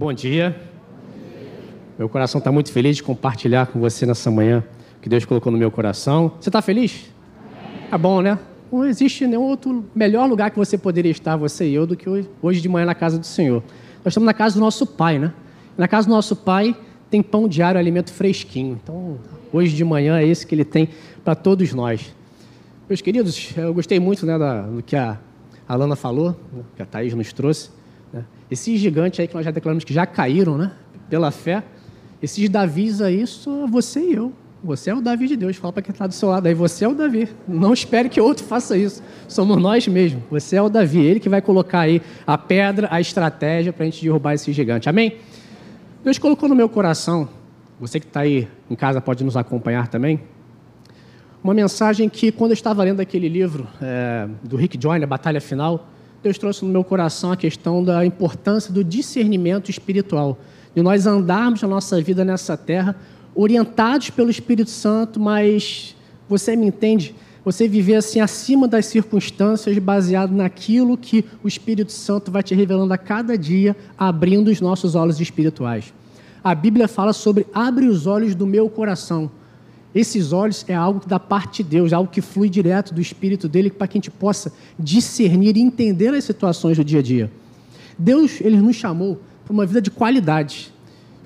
Bom dia. Meu coração está muito feliz de compartilhar com você nessa manhã que Deus colocou no meu coração. Você está feliz? É bom, né? Não existe nenhum outro melhor lugar que você poderia estar, você e eu, do que hoje de manhã na casa do Senhor. Nós estamos na casa do nosso Pai, né? Na casa do nosso Pai tem pão diário, alimento fresquinho. Então, hoje de manhã é esse que Ele tem para todos nós. Meus queridos, eu gostei muito né, da, do que a Alana falou, né, que a Thaís nos trouxe. Esses gigantes aí que nós já declaramos que já caíram, né? Pela fé. Esses Davis aí, só você e eu. Você é o Davi de Deus. Fala para quem está do seu lado aí. Você é o Davi. Não espere que outro faça isso. Somos nós mesmos. Você é o Davi. Ele que vai colocar aí a pedra, a estratégia para a gente derrubar esse gigante. Amém? Deus colocou no meu coração, você que está aí em casa pode nos acompanhar também, uma mensagem que, quando eu estava lendo aquele livro é, do Rick Joyner, Batalha Final, Deus trouxe no meu coração a questão da importância do discernimento espiritual, de nós andarmos a nossa vida nessa terra orientados pelo Espírito Santo, mas você me entende? Você viver assim acima das circunstâncias, baseado naquilo que o Espírito Santo vai te revelando a cada dia, abrindo os nossos olhos espirituais. A Bíblia fala sobre abre os olhos do meu coração. Esses olhos é algo da parte de Deus, algo que flui direto do Espírito dele para que a gente possa discernir e entender as situações do dia a dia. Deus ele nos chamou para uma vida de qualidade.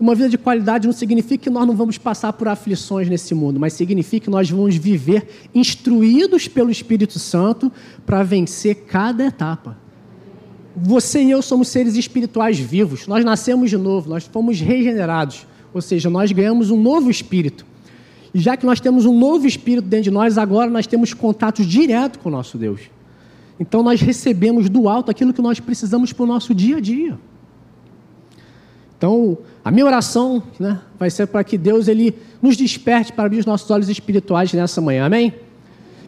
Uma vida de qualidade não significa que nós não vamos passar por aflições nesse mundo, mas significa que nós vamos viver instruídos pelo Espírito Santo para vencer cada etapa. Você e eu somos seres espirituais vivos. Nós nascemos de novo, nós fomos regenerados, ou seja, nós ganhamos um novo espírito. Já que nós temos um novo espírito dentro de nós, agora nós temos contato direto com o nosso Deus. Então nós recebemos do alto aquilo que nós precisamos para o nosso dia a dia. Então, a minha oração né, vai ser para que Deus ele nos desperte para abrir os nossos olhos espirituais nessa manhã. Amém?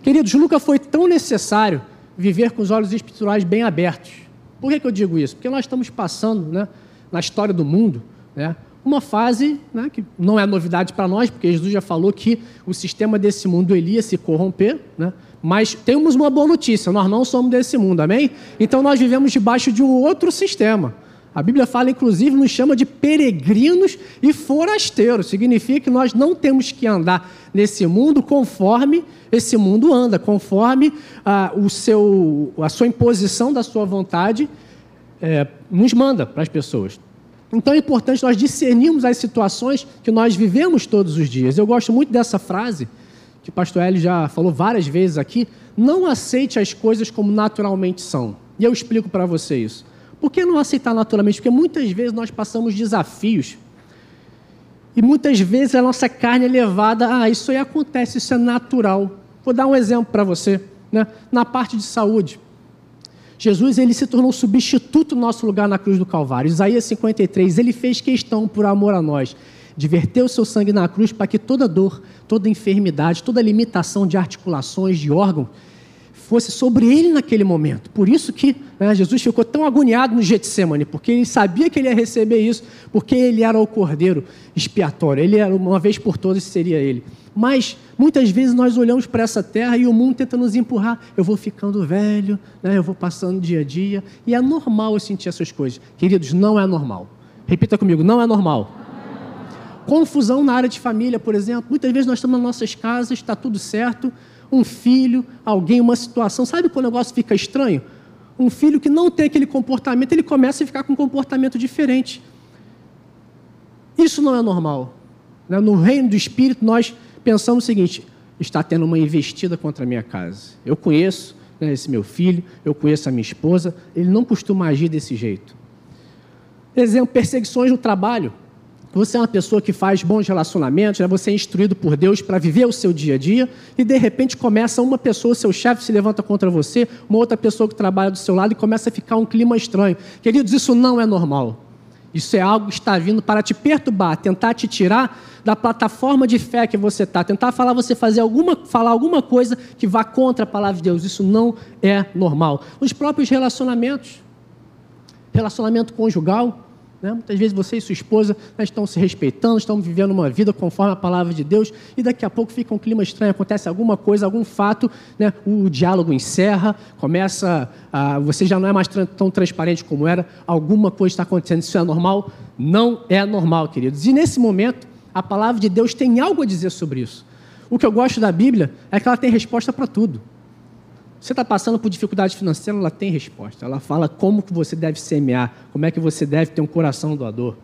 Queridos, nunca foi tão necessário viver com os olhos espirituais bem abertos. Por que, que eu digo isso? Porque nós estamos passando né, na história do mundo né, uma fase né, que não é novidade para nós, porque Jesus já falou que o sistema desse mundo ele ia se corromper, né, mas temos uma boa notícia: nós não somos desse mundo, amém? Então nós vivemos debaixo de um outro sistema. A Bíblia fala, inclusive, nos chama de peregrinos e forasteiros. Significa que nós não temos que andar nesse mundo conforme esse mundo anda, conforme ah, o seu, a sua imposição da sua vontade é, nos manda para as pessoas. Então é importante nós discernirmos as situações que nós vivemos todos os dias. Eu gosto muito dessa frase, que o pastor Hélio já falou várias vezes aqui: não aceite as coisas como naturalmente são. E eu explico para você isso. Por que não aceitar naturalmente? Porque muitas vezes nós passamos desafios e muitas vezes a nossa carne é levada, ah, isso aí acontece, isso é natural. Vou dar um exemplo para você, né? na parte de saúde. Jesus ele se tornou substituto no nosso lugar na cruz do Calvário. Isaías 53, ele fez questão, por amor a nós, de verter o seu sangue na cruz para que toda dor, toda enfermidade, toda limitação de articulações, de órgãos, fosse sobre ele naquele momento. Por isso que né, Jesus ficou tão agoniado no Getsemane, porque ele sabia que ele ia receber isso, porque ele era o cordeiro expiatório, ele era uma vez por todas seria ele. Mas muitas vezes nós olhamos para essa terra e o mundo tenta nos empurrar. Eu vou ficando velho, né, eu vou passando dia a dia, e é normal eu sentir essas coisas. Queridos, não é normal. Repita comigo, não é normal. Confusão na área de família, por exemplo. Muitas vezes nós estamos nas nossas casas, está tudo certo, um filho, alguém, uma situação. Sabe quando o negócio fica estranho? Um filho que não tem aquele comportamento, ele começa a ficar com um comportamento diferente. Isso não é normal. Né? No reino do Espírito, nós pensamos o seguinte: está tendo uma investida contra a minha casa. Eu conheço né, esse meu filho, eu conheço a minha esposa, ele não costuma agir desse jeito. Exemplo, perseguições no trabalho. Você é uma pessoa que faz bons relacionamentos, né? você é instruído por Deus para viver o seu dia a dia, e de repente começa uma pessoa, seu chefe se levanta contra você, uma outra pessoa que trabalha do seu lado e começa a ficar um clima estranho. Queridos, isso não é normal. Isso é algo que está vindo para te perturbar, tentar te tirar da plataforma de fé que você está, tentar falar você fazer alguma, falar alguma coisa que vá contra a palavra de Deus. Isso não é normal. Os próprios relacionamentos, relacionamento conjugal, né? Muitas vezes você e sua esposa né, estão se respeitando, estão vivendo uma vida conforme a palavra de Deus, e daqui a pouco fica um clima estranho, acontece alguma coisa, algum fato, né, o diálogo encerra, começa, a, você já não é mais tão transparente como era, alguma coisa está acontecendo, isso é normal? Não é normal, queridos. E nesse momento, a palavra de Deus tem algo a dizer sobre isso. O que eu gosto da Bíblia é que ela tem resposta para tudo. Você está passando por dificuldade financeira, ela tem resposta. Ela fala como que você deve semear, como é que você deve ter um coração doador.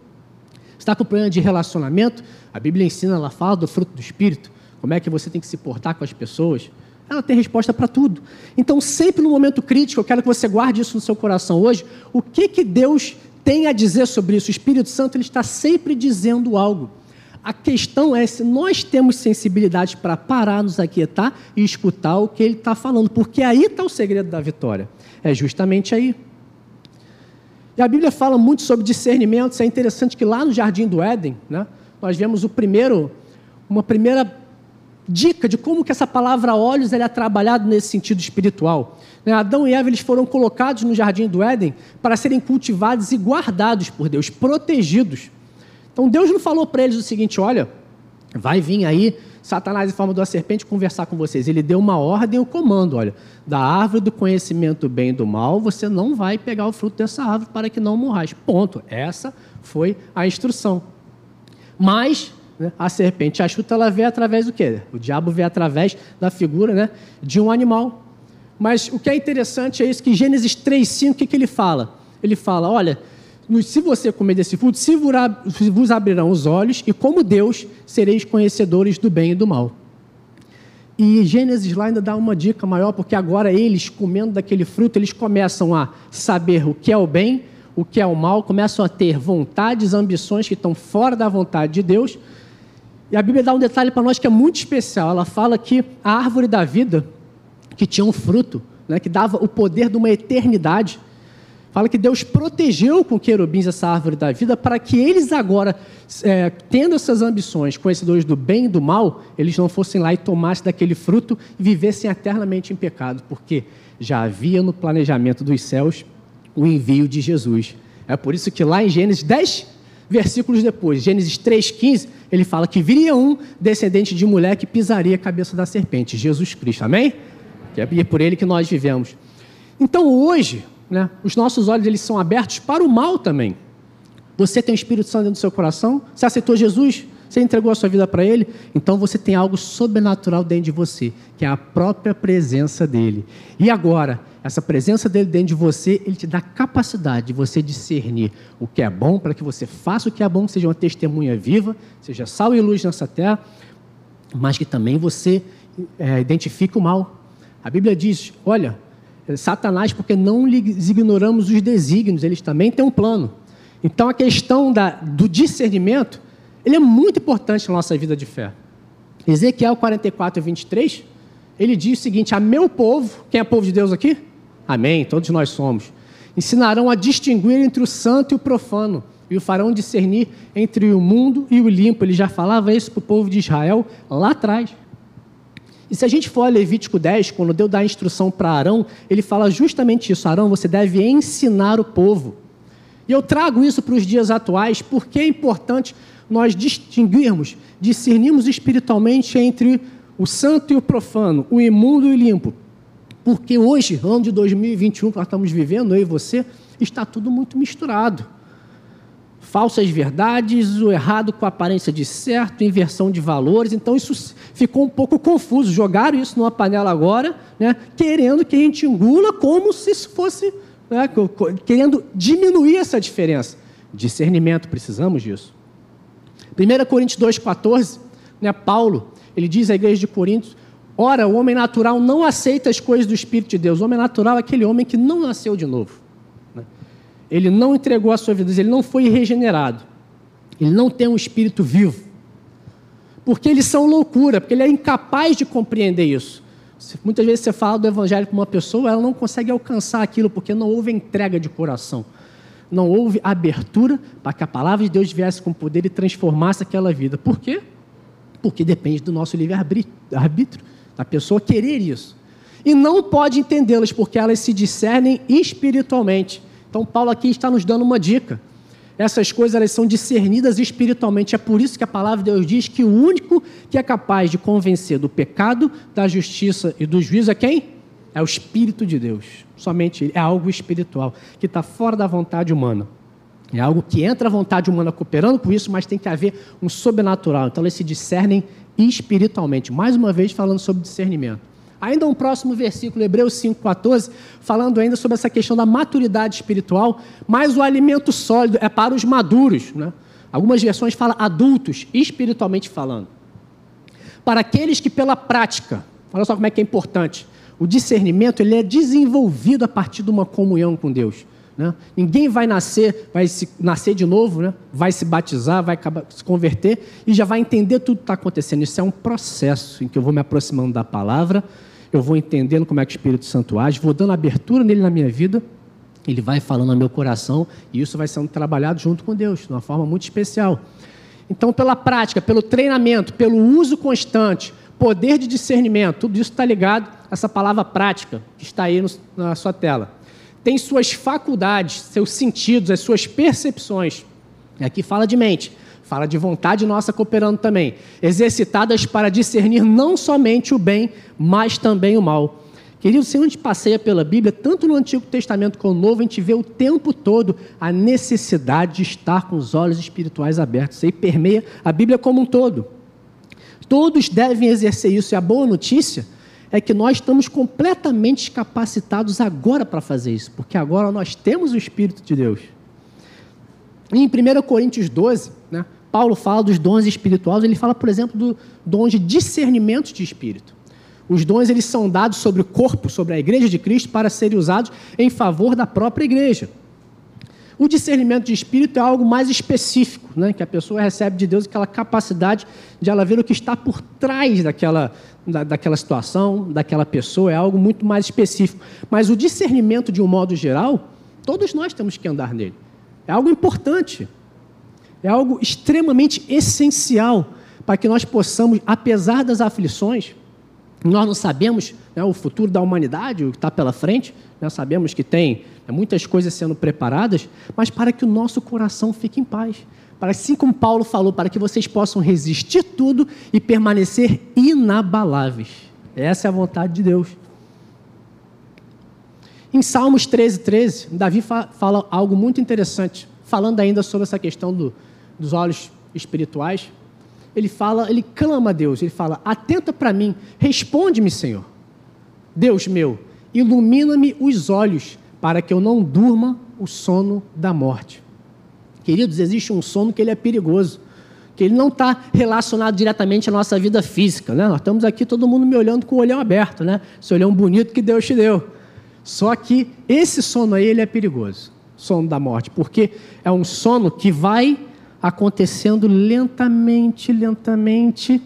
Está com problema de relacionamento, a Bíblia ensina, ela fala do fruto do Espírito, como é que você tem que se portar com as pessoas. Ela tem resposta para tudo. Então, sempre no momento crítico, eu quero que você guarde isso no seu coração hoje. O que, que Deus tem a dizer sobre isso? O Espírito Santo ele está sempre dizendo algo. A questão é se nós temos sensibilidade para parar, nos aquietar e escutar o que ele está falando, porque aí está o segredo da vitória. É justamente aí. E a Bíblia fala muito sobre discernimento. É interessante que lá no Jardim do Éden, né, nós vemos o primeiro, uma primeira dica de como que essa palavra olhos é trabalhada nesse sentido espiritual. Né, Adão e Eva eles foram colocados no Jardim do Éden para serem cultivados e guardados por Deus, protegidos. Então Deus não falou para eles o seguinte: olha, vai vir aí Satanás em forma de uma serpente conversar com vocês. Ele deu uma ordem, um comando: olha, da árvore do conhecimento do bem e do mal, você não vai pegar o fruto dessa árvore para que não morrais. Ponto. Essa foi a instrução. Mas né, a serpente astuta, ela vê através do quê? O diabo vê através da figura né, de um animal. Mas o que é interessante é isso que Gênesis 3,5, o que, que ele fala? Ele fala: olha, se você comer desse fruto, se vos abrirão os olhos, e como Deus, sereis conhecedores do bem e do mal. E Gênesis lá ainda dá uma dica maior, porque agora eles, comendo daquele fruto, eles começam a saber o que é o bem, o que é o mal, começam a ter vontades, ambições que estão fora da vontade de Deus. E a Bíblia dá um detalhe para nós que é muito especial. Ela fala que a árvore da vida, que tinha um fruto, né, que dava o poder de uma eternidade, Fala que Deus protegeu com querubins essa árvore da vida para que eles agora, é, tendo essas ambições, conhecedores do bem e do mal, eles não fossem lá e tomassem daquele fruto e vivessem eternamente em pecado, porque já havia no planejamento dos céus o envio de Jesus. É por isso que lá em Gênesis 10, versículos depois, Gênesis 3,15, ele fala que viria um descendente de mulher que pisaria a cabeça da serpente, Jesus Cristo. Amém? Que é por ele que nós vivemos. Então hoje, né? Os nossos olhos eles são abertos para o mal também. Você tem o Espírito Santo dentro do seu coração? Você aceitou Jesus? Você entregou a sua vida para Ele? Então você tem algo sobrenatural dentro de você, que é a própria presença dEle. E agora, essa presença dEle dentro de você, Ele te dá capacidade de você discernir o que é bom, para que você faça o que é bom, seja uma testemunha viva, seja sal e luz nessa terra, mas que também você é, identifique o mal. A Bíblia diz: olha, Satanás, porque não lhes ignoramos os desígnios, eles também têm um plano. Então a questão da, do discernimento, ele é muito importante na nossa vida de fé. Ezequiel 44, 23, ele diz o seguinte: A meu povo, quem é povo de Deus aqui? Amém, todos nós somos. Ensinarão a distinguir entre o santo e o profano, e o farão discernir entre o mundo e o limpo. Ele já falava isso para o povo de Israel lá atrás. E se a gente for a Levítico 10, quando Deus dá a instrução para Arão, ele fala justamente isso: Arão, você deve ensinar o povo. E eu trago isso para os dias atuais porque é importante nós distinguirmos, discernirmos espiritualmente entre o santo e o profano, o imundo e o limpo. Porque hoje, ano de 2021 que nós estamos vivendo, eu e você, está tudo muito misturado falsas verdades, o errado com aparência de certo, inversão de valores. Então isso ficou um pouco confuso. Jogaram isso numa panela agora, né, querendo que a gente engula como se fosse, né, querendo diminuir essa diferença. Discernimento, precisamos disso. 1 Coríntios 2,14, né, Paulo, ele diz à igreja de Coríntios, Ora, o homem natural não aceita as coisas do Espírito de Deus. O homem natural é aquele homem que não nasceu de novo ele não entregou a sua vida, ele não foi regenerado, ele não tem um espírito vivo, porque eles são loucura, porque ele é incapaz de compreender isso. Muitas vezes você fala do evangelho com uma pessoa, ela não consegue alcançar aquilo, porque não houve entrega de coração, não houve abertura para que a palavra de Deus viesse com poder e transformasse aquela vida. Por quê? Porque depende do nosso livre-arbítrio, da pessoa querer isso. E não pode entendê-las, porque elas se discernem espiritualmente. Então, Paulo aqui está nos dando uma dica. Essas coisas elas são discernidas espiritualmente. É por isso que a palavra de Deus diz que o único que é capaz de convencer do pecado, da justiça e do juízo é quem? É o Espírito de Deus. Somente ele. É algo espiritual, que está fora da vontade humana. É algo que entra a vontade humana cooperando com isso, mas tem que haver um sobrenatural. Então eles se discernem espiritualmente. Mais uma vez falando sobre discernimento. Ainda um próximo versículo, Hebreus 5,14, falando ainda sobre essa questão da maturidade espiritual, mas o alimento sólido é para os maduros. Né? Algumas versões falam adultos, espiritualmente falando. Para aqueles que pela prática, olha só como é que é importante, o discernimento ele é desenvolvido a partir de uma comunhão com Deus. Né? Ninguém vai nascer, vai se, nascer de novo, né? vai se batizar, vai acabar, se converter e já vai entender tudo que está acontecendo. Isso é um processo em que eu vou me aproximando da palavra, eu vou entendendo como é que o Espírito Santo age, vou dando abertura nele na minha vida, ele vai falando no meu coração e isso vai sendo trabalhado junto com Deus, de uma forma muito especial. Então, pela prática, pelo treinamento, pelo uso constante, poder de discernimento, tudo isso está ligado a essa palavra prática que está aí no, na sua tela tem suas faculdades, seus sentidos, as suas percepções. E aqui fala de mente, fala de vontade nossa cooperando também, exercitadas para discernir não somente o bem, mas também o mal. Querido, se a gente passeia pela Bíblia, tanto no Antigo Testamento como no Novo, a gente vê o tempo todo a necessidade de estar com os olhos espirituais abertos. Isso aí permeia a Bíblia como um todo. Todos devem exercer isso. E a boa notícia é que nós estamos completamente capacitados agora para fazer isso, porque agora nós temos o Espírito de Deus. Em 1 Coríntios 12, né, Paulo fala dos dons espirituais, ele fala, por exemplo, do dom de discernimento de espírito. Os dons eles são dados sobre o corpo, sobre a igreja de Cristo, para serem usados em favor da própria igreja. O discernimento de espírito é algo mais específico, né? que a pessoa recebe de Deus aquela capacidade de ela ver o que está por trás daquela, da, daquela situação, daquela pessoa, é algo muito mais específico. Mas o discernimento, de um modo geral, todos nós temos que andar nele. É algo importante, é algo extremamente essencial para que nós possamos, apesar das aflições, nós não sabemos né, o futuro da humanidade, o que está pela frente, né, sabemos que tem né, muitas coisas sendo preparadas, mas para que o nosso coração fique em paz. Para assim como Paulo falou, para que vocês possam resistir tudo e permanecer inabaláveis. Essa é a vontade de Deus. Em Salmos 13, 13, Davi fala algo muito interessante, falando ainda sobre essa questão do, dos olhos espirituais ele fala, ele clama a Deus, ele fala: Atenta para mim, responde-me, Senhor. Deus meu, ilumina-me os olhos, para que eu não durma o sono da morte. Queridos, existe um sono que ele é perigoso, que ele não está relacionado diretamente à nossa vida física, né? Nós estamos aqui todo mundo me olhando com o olhão aberto, né? Esse olhão bonito que Deus te deu. Só que esse sono aí ele é perigoso, sono da morte, porque é um sono que vai acontecendo lentamente, lentamente,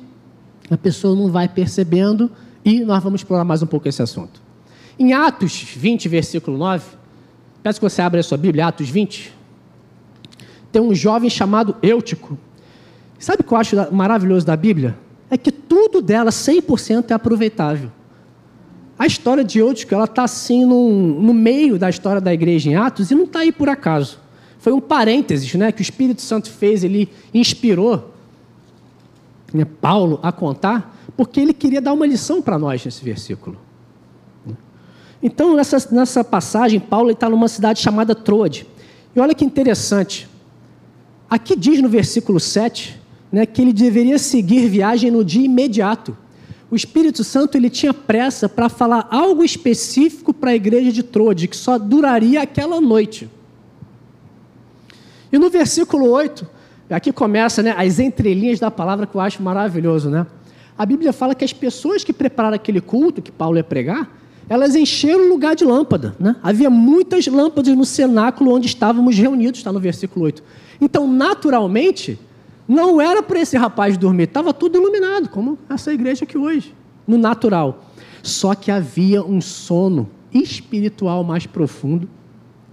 a pessoa não vai percebendo e nós vamos explorar mais um pouco esse assunto. Em Atos 20, versículo 9, peço que você abra a sua Bíblia, Atos 20, tem um jovem chamado Eutico. Sabe o que eu acho maravilhoso da Bíblia? É que tudo dela, 100% é aproveitável. A história de Eutico, ela está assim no, meio da história da igreja em Atos e não está aí por acaso foi um parênteses né, que o Espírito Santo fez, ele inspirou né, Paulo a contar, porque ele queria dar uma lição para nós nesse versículo. Então, nessa, nessa passagem, Paulo está numa cidade chamada Troade. E olha que interessante. Aqui diz no versículo 7 né, que ele deveria seguir viagem no dia imediato. O Espírito Santo ele tinha pressa para falar algo específico para a igreja de Troade, que só duraria aquela noite. E no versículo 8, aqui começa né, as entrelinhas da palavra que eu acho maravilhoso. Né? A Bíblia fala que as pessoas que prepararam aquele culto que Paulo ia pregar, elas encheram o lugar de lâmpada. Né? Havia muitas lâmpadas no cenáculo onde estávamos reunidos, está no versículo 8. Então, naturalmente, não era para esse rapaz dormir, estava tudo iluminado, como essa igreja aqui hoje, no natural. Só que havia um sono espiritual mais profundo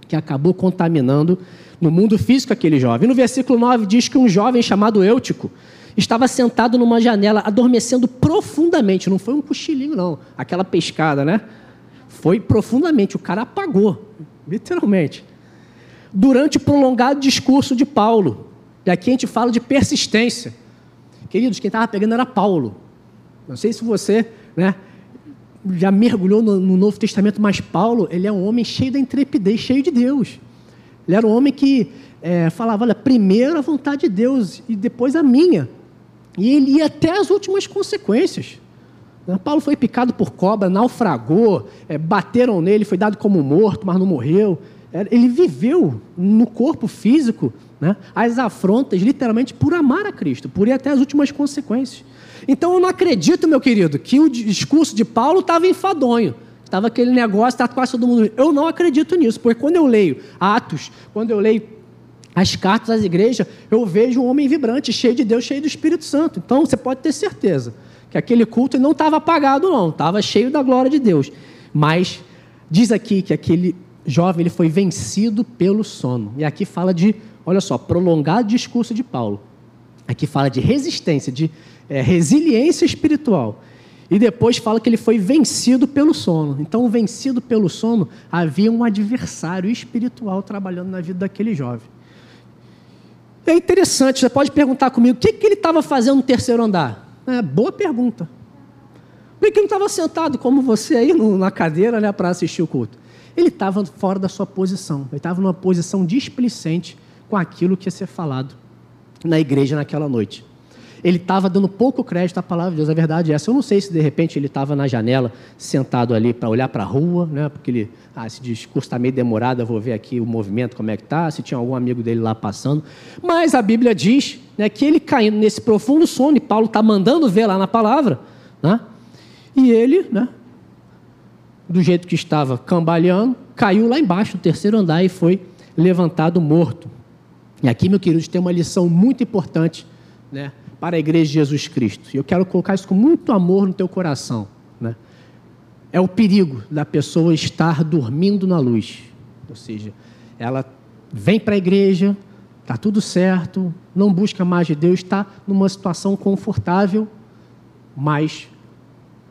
que acabou contaminando no mundo físico aquele jovem. No versículo 9 diz que um jovem chamado Eutico estava sentado numa janela, adormecendo profundamente. Não foi um cochilinho, não. Aquela pescada, né? Foi profundamente. O cara apagou, literalmente. Durante o prolongado discurso de Paulo. E aqui a gente fala de persistência. Queridos, quem estava pegando era Paulo. Não sei se você né, já mergulhou no, no Novo Testamento, mas Paulo ele é um homem cheio da intrepidez, cheio de Deus. Ele era um homem que é, falava: olha, primeiro a vontade de Deus e depois a minha. E ele ia até as últimas consequências. Né? Paulo foi picado por cobra, naufragou, é, bateram nele, foi dado como morto, mas não morreu. Ele viveu no corpo físico né, as afrontas, literalmente, por amar a Cristo, por ir até as últimas consequências. Então eu não acredito, meu querido, que o discurso de Paulo estava enfadonho. Estava aquele negócio, está quase todo mundo. Eu não acredito nisso, porque quando eu leio Atos, quando eu leio as cartas às igrejas, eu vejo um homem vibrante, cheio de Deus, cheio do Espírito Santo. Então você pode ter certeza que aquele culto não estava apagado, não, estava cheio da glória de Deus. Mas diz aqui que aquele jovem ele foi vencido pelo sono. E aqui fala de, olha só, prolongado discurso de Paulo. Aqui fala de resistência, de é, resiliência espiritual. E depois fala que ele foi vencido pelo sono. Então, vencido pelo sono, havia um adversário espiritual trabalhando na vida daquele jovem. É interessante, você pode perguntar comigo, o que, que ele estava fazendo no terceiro andar? É, boa pergunta. Por que ele não estava sentado como você aí na cadeira né, para assistir o culto? Ele estava fora da sua posição, ele estava numa posição displicente com aquilo que ia ser falado na igreja naquela noite ele estava dando pouco crédito à palavra de Deus. A verdade é essa. Eu não sei se de repente ele estava na janela, sentado ali para olhar para a rua, né? porque ele, ah, esse discurso está meio demorado, eu vou ver aqui o movimento, como é que está, se tinha algum amigo dele lá passando. Mas a Bíblia diz né, que ele caindo nesse profundo sono, e Paulo está mandando ver lá na palavra, né? e ele, né, do jeito que estava cambaleando, caiu lá embaixo, no terceiro andar, e foi levantado morto. E aqui, meu querido, tem uma lição muito importante, né? para a igreja de Jesus Cristo. E eu quero colocar isso com muito amor no teu coração. Né? É o perigo da pessoa estar dormindo na luz. Ou seja, ela vem para a igreja, está tudo certo, não busca mais de Deus, está numa situação confortável, mas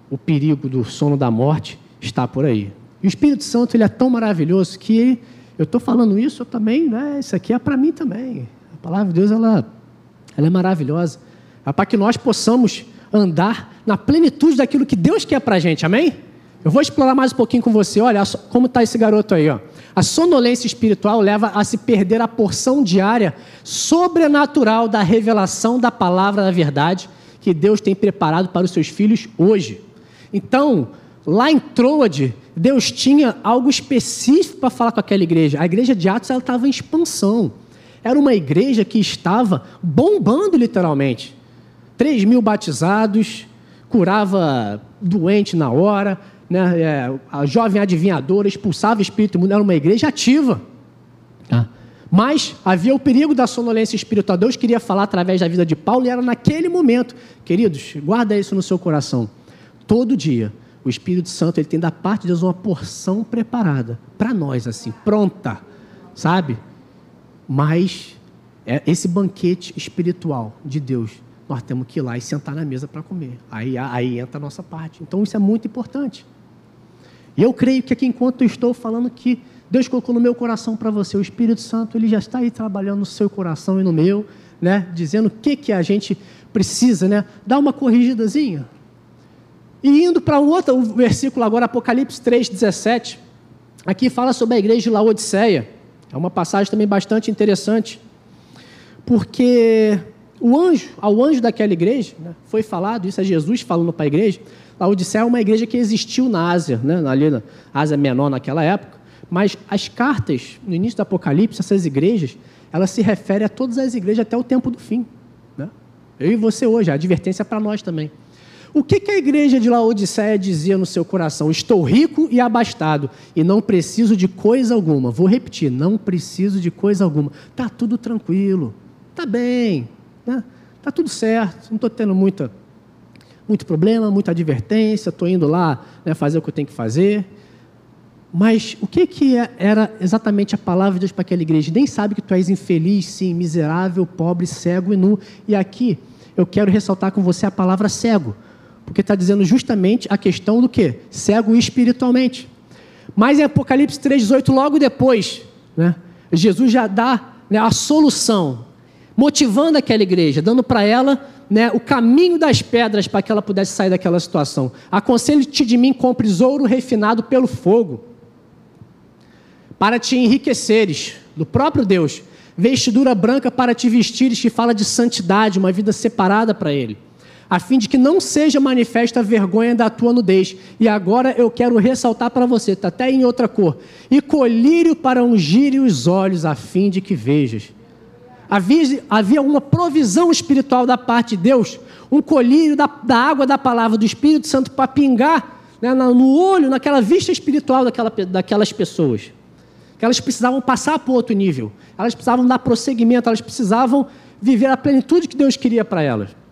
o perigo do sono da morte está por aí. E o Espírito Santo ele é tão maravilhoso que eu estou falando isso eu também, né? Isso aqui é para mim também. A palavra de Deus ela, ela é maravilhosa para que nós possamos andar na plenitude daquilo que Deus quer para a gente, amém? Eu vou explorar mais um pouquinho com você. Olha como está esse garoto aí. Ó. A sonolência espiritual leva a se perder a porção diária sobrenatural da revelação da palavra da verdade que Deus tem preparado para os seus filhos hoje. Então, lá em Troade, Deus tinha algo específico para falar com aquela igreja. A igreja de Atos estava em expansão. Era uma igreja que estava bombando literalmente. 3 mil batizados, curava doente na hora, né? É, a jovem adivinhadora expulsava o espírito imundo, era uma igreja ativa. Tá? Mas havia o perigo da sonolência espiritual. Deus queria falar através da vida de Paulo e era naquele momento. Queridos, guarda isso no seu coração. Todo dia, o Espírito Santo ele tem da parte de Deus uma porção preparada para nós, assim, pronta, sabe? Mas é esse banquete espiritual de Deus nós temos que ir lá e sentar na mesa para comer. Aí, aí entra a nossa parte. Então isso é muito importante. E eu creio que aqui, enquanto eu estou falando que Deus colocou no meu coração para você, o Espírito Santo, ele já está aí trabalhando no seu coração e no meu, né? Dizendo o que, que a gente precisa, né? Dar uma corrigidazinha. E indo para outro versículo agora, Apocalipse 3, 17. Aqui fala sobre a igreja de Laodiceia. É uma passagem também bastante interessante. Porque o anjo, ao anjo daquela igreja, né, foi falado, isso é Jesus falando para a igreja. A Odisseia é uma igreja que existiu na Ásia, né, ali na Ásia Menor naquela época, mas as cartas, no início do Apocalipse, essas igrejas, elas se referem a todas as igrejas até o tempo do fim. Né? Eu e você hoje, a advertência é para nós também. O que, que a igreja de Laodiceia dizia no seu coração? Estou rico e abastado e não preciso de coisa alguma. Vou repetir, não preciso de coisa alguma. Está tudo tranquilo, está bem, né? Tá tudo certo, não estou tendo muita, muito problema, muita advertência, estou indo lá né, fazer o que eu tenho que fazer. Mas o que, que é, era exatamente a palavra de Deus para aquela igreja? Nem sabe que tu és infeliz, sim, miserável, pobre, cego e nu. E aqui eu quero ressaltar com você a palavra cego, porque está dizendo justamente a questão do que? Cego espiritualmente. Mas em Apocalipse 3,18, logo depois, né, Jesus já dá né, a solução motivando aquela igreja, dando para ela né, o caminho das pedras para que ela pudesse sair daquela situação. Aconselho-te de mim, compres ouro refinado pelo fogo, para te enriqueceres. do próprio Deus, vestidura branca para te vestires, que fala de santidade, uma vida separada para Ele, a fim de que não seja manifesta a vergonha da tua nudez. E agora eu quero ressaltar para você, está até em outra cor, e colírio para ungir os olhos, a fim de que vejas. Havia, havia uma provisão espiritual da parte de Deus, um colírio da, da água da palavra do Espírito Santo para pingar né, no olho, naquela vista espiritual daquela, daquelas pessoas que elas precisavam passar para outro nível, elas precisavam dar prosseguimento, elas precisavam viver a plenitude que Deus queria para elas.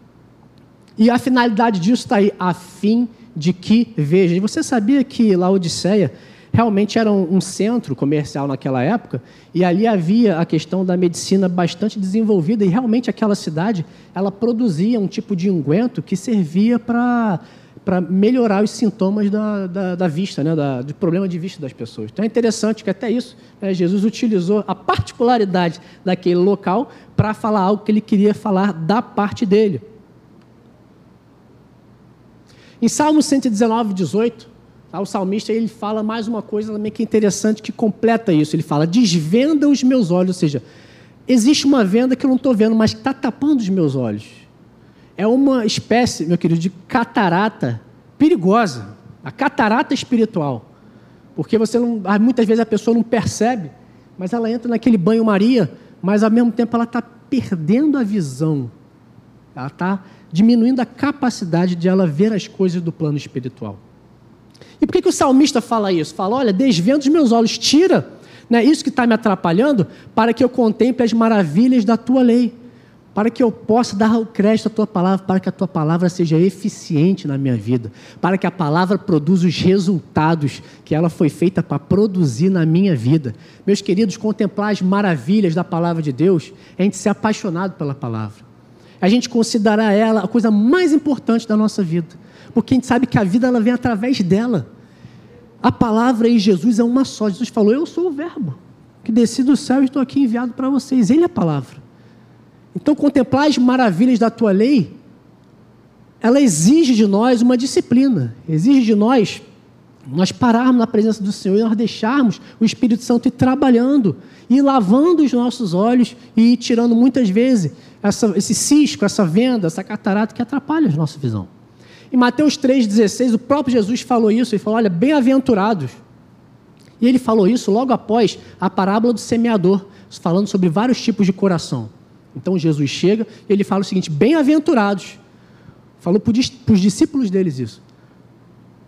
E a finalidade disso está aí, a fim de que veja. E você sabia que Laodiceia realmente era um, um, centro comercial naquela época e ali havia a questão da medicina bastante desenvolvida e realmente aquela cidade ela produzia um tipo de unguento que servia para para melhorar os sintomas da, da, da vista, né, da, do problema de vista das pessoas. Então é interessante que até isso né, Jesus utilizou a particularidade daquele local para falar algo que ele queria falar da parte dele. Em Salmo 119, 18, tá, o salmista ele fala mais uma coisa também que é interessante, que completa isso. Ele fala: desvenda os meus olhos, ou seja, existe uma venda que eu não estou vendo, mas que está tapando os meus olhos é uma espécie, meu querido, de catarata perigosa, a catarata espiritual. Porque você não, ah, muitas vezes a pessoa não percebe, mas ela entra naquele banho-maria, mas ao mesmo tempo ela está perdendo a visão, ela está diminuindo a capacidade de ela ver as coisas do plano espiritual. E por que, que o salmista fala isso? Fala: olha, desvendo os meus olhos, tira né, isso que está me atrapalhando, para que eu contemple as maravilhas da tua lei para que eu possa dar o crédito à tua palavra, para que a tua palavra seja eficiente na minha vida, para que a palavra produza os resultados que ela foi feita para produzir na minha vida. Meus queridos, contemplar as maravilhas da palavra de Deus é a gente ser apaixonado pela palavra. A gente considerar ela a coisa mais importante da nossa vida, porque a gente sabe que a vida ela vem através dela. A palavra em Jesus é uma só. Jesus falou: Eu sou o Verbo que desci do céu e estou aqui enviado para vocês. Ele é a palavra. Então, contemplar as maravilhas da tua lei, ela exige de nós uma disciplina, exige de nós nós pararmos na presença do Senhor e nós deixarmos o Espírito Santo ir trabalhando, e lavando os nossos olhos e ir tirando muitas vezes essa, esse cisco, essa venda, essa catarata que atrapalha a nossa visão. Em Mateus 3,16, o próprio Jesus falou isso, ele falou: olha, bem-aventurados. E ele falou isso logo após a parábola do semeador, falando sobre vários tipos de coração. Então Jesus chega e ele fala o seguinte: bem-aventurados. Falou para os discípulos deles isso.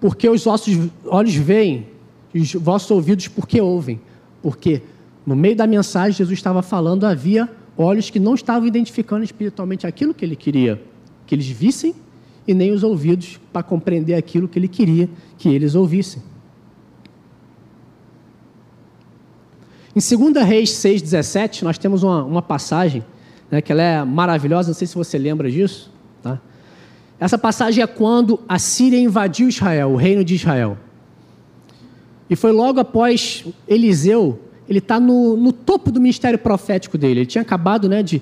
Porque os vossos olhos veem, e os vossos ouvidos porque ouvem. Porque no meio da mensagem Jesus estava falando, havia olhos que não estavam identificando espiritualmente aquilo que ele queria que eles vissem, e nem os ouvidos para compreender aquilo que ele queria que eles ouvissem. Em 2 Reis 6,17, nós temos uma, uma passagem né, que ela é maravilhosa, não sei se você lembra disso. Essa passagem é quando a Síria invadiu Israel, o reino de Israel. E foi logo após Eliseu, ele está no, no, topo do ministério profético dele. Ele tinha acabado né, de,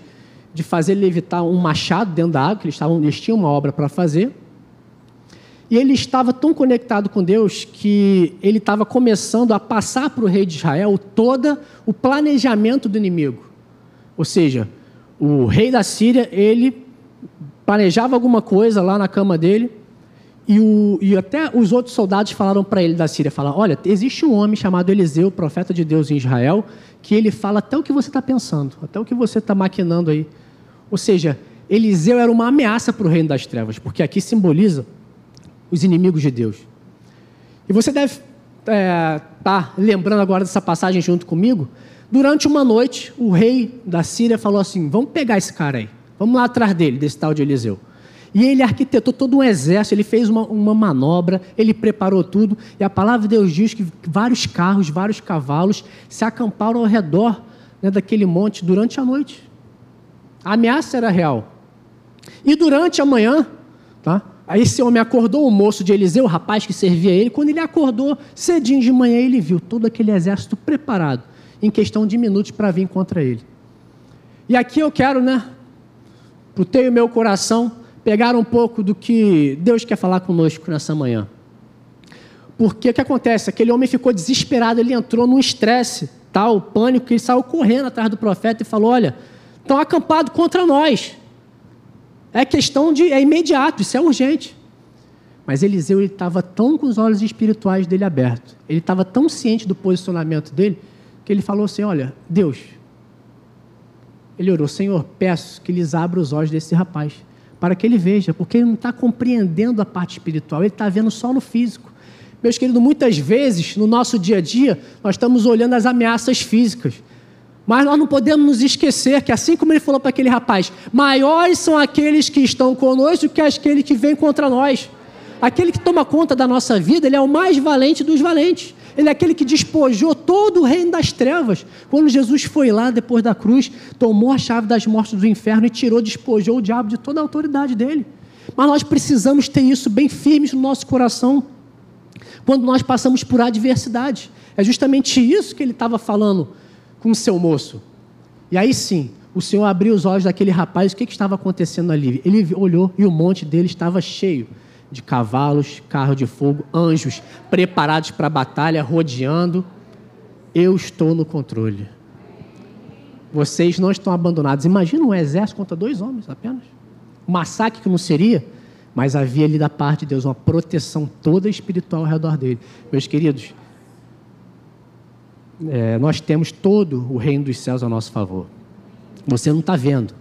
de fazer levitar um machado dentro da água, que eles, estavam, eles tinham uma obra para fazer. E ele estava tão conectado com Deus que ele estava começando a passar para o rei de Israel todo o planejamento do inimigo. Ou seja, o rei da Síria, ele planejava alguma coisa lá na cama dele, e, o, e até os outros soldados falaram para ele da Síria, falaram, olha, existe um homem chamado Eliseu, profeta de Deus em Israel, que ele fala até o que você está pensando, até o que você está maquinando aí. Ou seja, Eliseu era uma ameaça para o reino das trevas, porque aqui simboliza os inimigos de Deus. E você deve estar é, tá lembrando agora dessa passagem junto comigo, Durante uma noite, o rei da Síria falou assim: vamos pegar esse cara aí, vamos lá atrás dele, desse tal de Eliseu. E ele arquitetou todo um exército, ele fez uma, uma, manobra, ele preparou tudo, e a palavra de Deus diz que vários carros, vários cavalos se acamparam ao redor né, daquele monte durante a noite. A ameaça era real. E durante a manhã, tá? Aí esse homem acordou, o moço de Eliseu, o rapaz que servia ele, quando ele acordou cedinho de manhã, ele viu todo aquele exército preparado em questão de minutos para vir contra ele. E aqui eu quero, né, para o teu e meu coração, pegar um pouco do que Deus quer falar conosco nessa manhã. Porque o que acontece? Aquele homem ficou desesperado, ele entrou num estresse tal pânico que ele saiu correndo atrás do profeta e falou: Olha, estão acampados contra nós. É questão de. é imediato, isso é urgente. Mas Eliseu estava tão com os olhos espirituais dele abertos, ele estava tão ciente do posicionamento dele, que ele falou assim: Olha, Deus, ele orou, Senhor, peço que lhes abra os olhos desse rapaz, para que ele veja, porque ele não está compreendendo a parte espiritual, ele está vendo só no físico. Meus queridos, muitas vezes no nosso dia a dia, nós estamos olhando as ameaças físicas, mas nós não podemos nos esquecer que, assim como ele falou para aquele rapaz, maiores são aqueles que estão conosco que aqueles que vêm contra nós. Aquele que toma conta da nossa vida, ele é o mais valente dos valentes. Ele é aquele que despojou todo o reino das trevas. Quando Jesus foi lá depois da cruz, tomou a chave das mortes do inferno e tirou, despojou o diabo de toda a autoridade dele. Mas nós precisamos ter isso bem firmes no nosso coração quando nós passamos por adversidade. É justamente isso que ele estava falando com o seu moço. E aí sim, o Senhor abriu os olhos daquele rapaz, o que, que estava acontecendo ali? Ele olhou e o monte dele estava cheio de cavalos, carro de fogo, anjos preparados para a batalha, rodeando. Eu estou no controle. Vocês não estão abandonados. Imagina um exército contra dois homens apenas. Um massacre que não seria, mas havia ali da parte de Deus uma proteção toda espiritual ao redor dele. Meus queridos, é, nós temos todo o reino dos céus a nosso favor. Você não está vendo,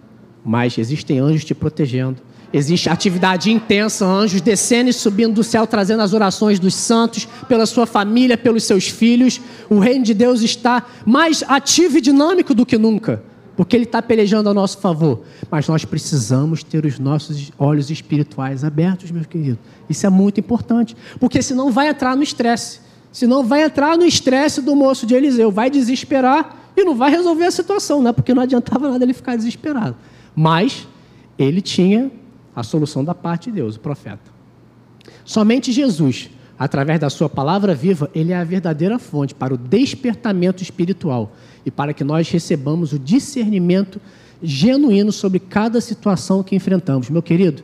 mas existem anjos te protegendo Existe atividade intensa, anjos descendo e subindo do céu, trazendo as orações dos santos, pela sua família, pelos seus filhos. O reino de Deus está mais ativo e dinâmico do que nunca, porque Ele está pelejando a nosso favor. Mas nós precisamos ter os nossos olhos espirituais abertos, meus queridos. Isso é muito importante, porque senão vai entrar no estresse. Senão vai entrar no estresse do moço de Eliseu, vai desesperar e não vai resolver a situação, né? porque não adiantava nada ele ficar desesperado. Mas ele tinha a solução da parte de Deus, o profeta. Somente Jesus, através da sua palavra viva, ele é a verdadeira fonte para o despertamento espiritual e para que nós recebamos o discernimento genuíno sobre cada situação que enfrentamos. Meu querido,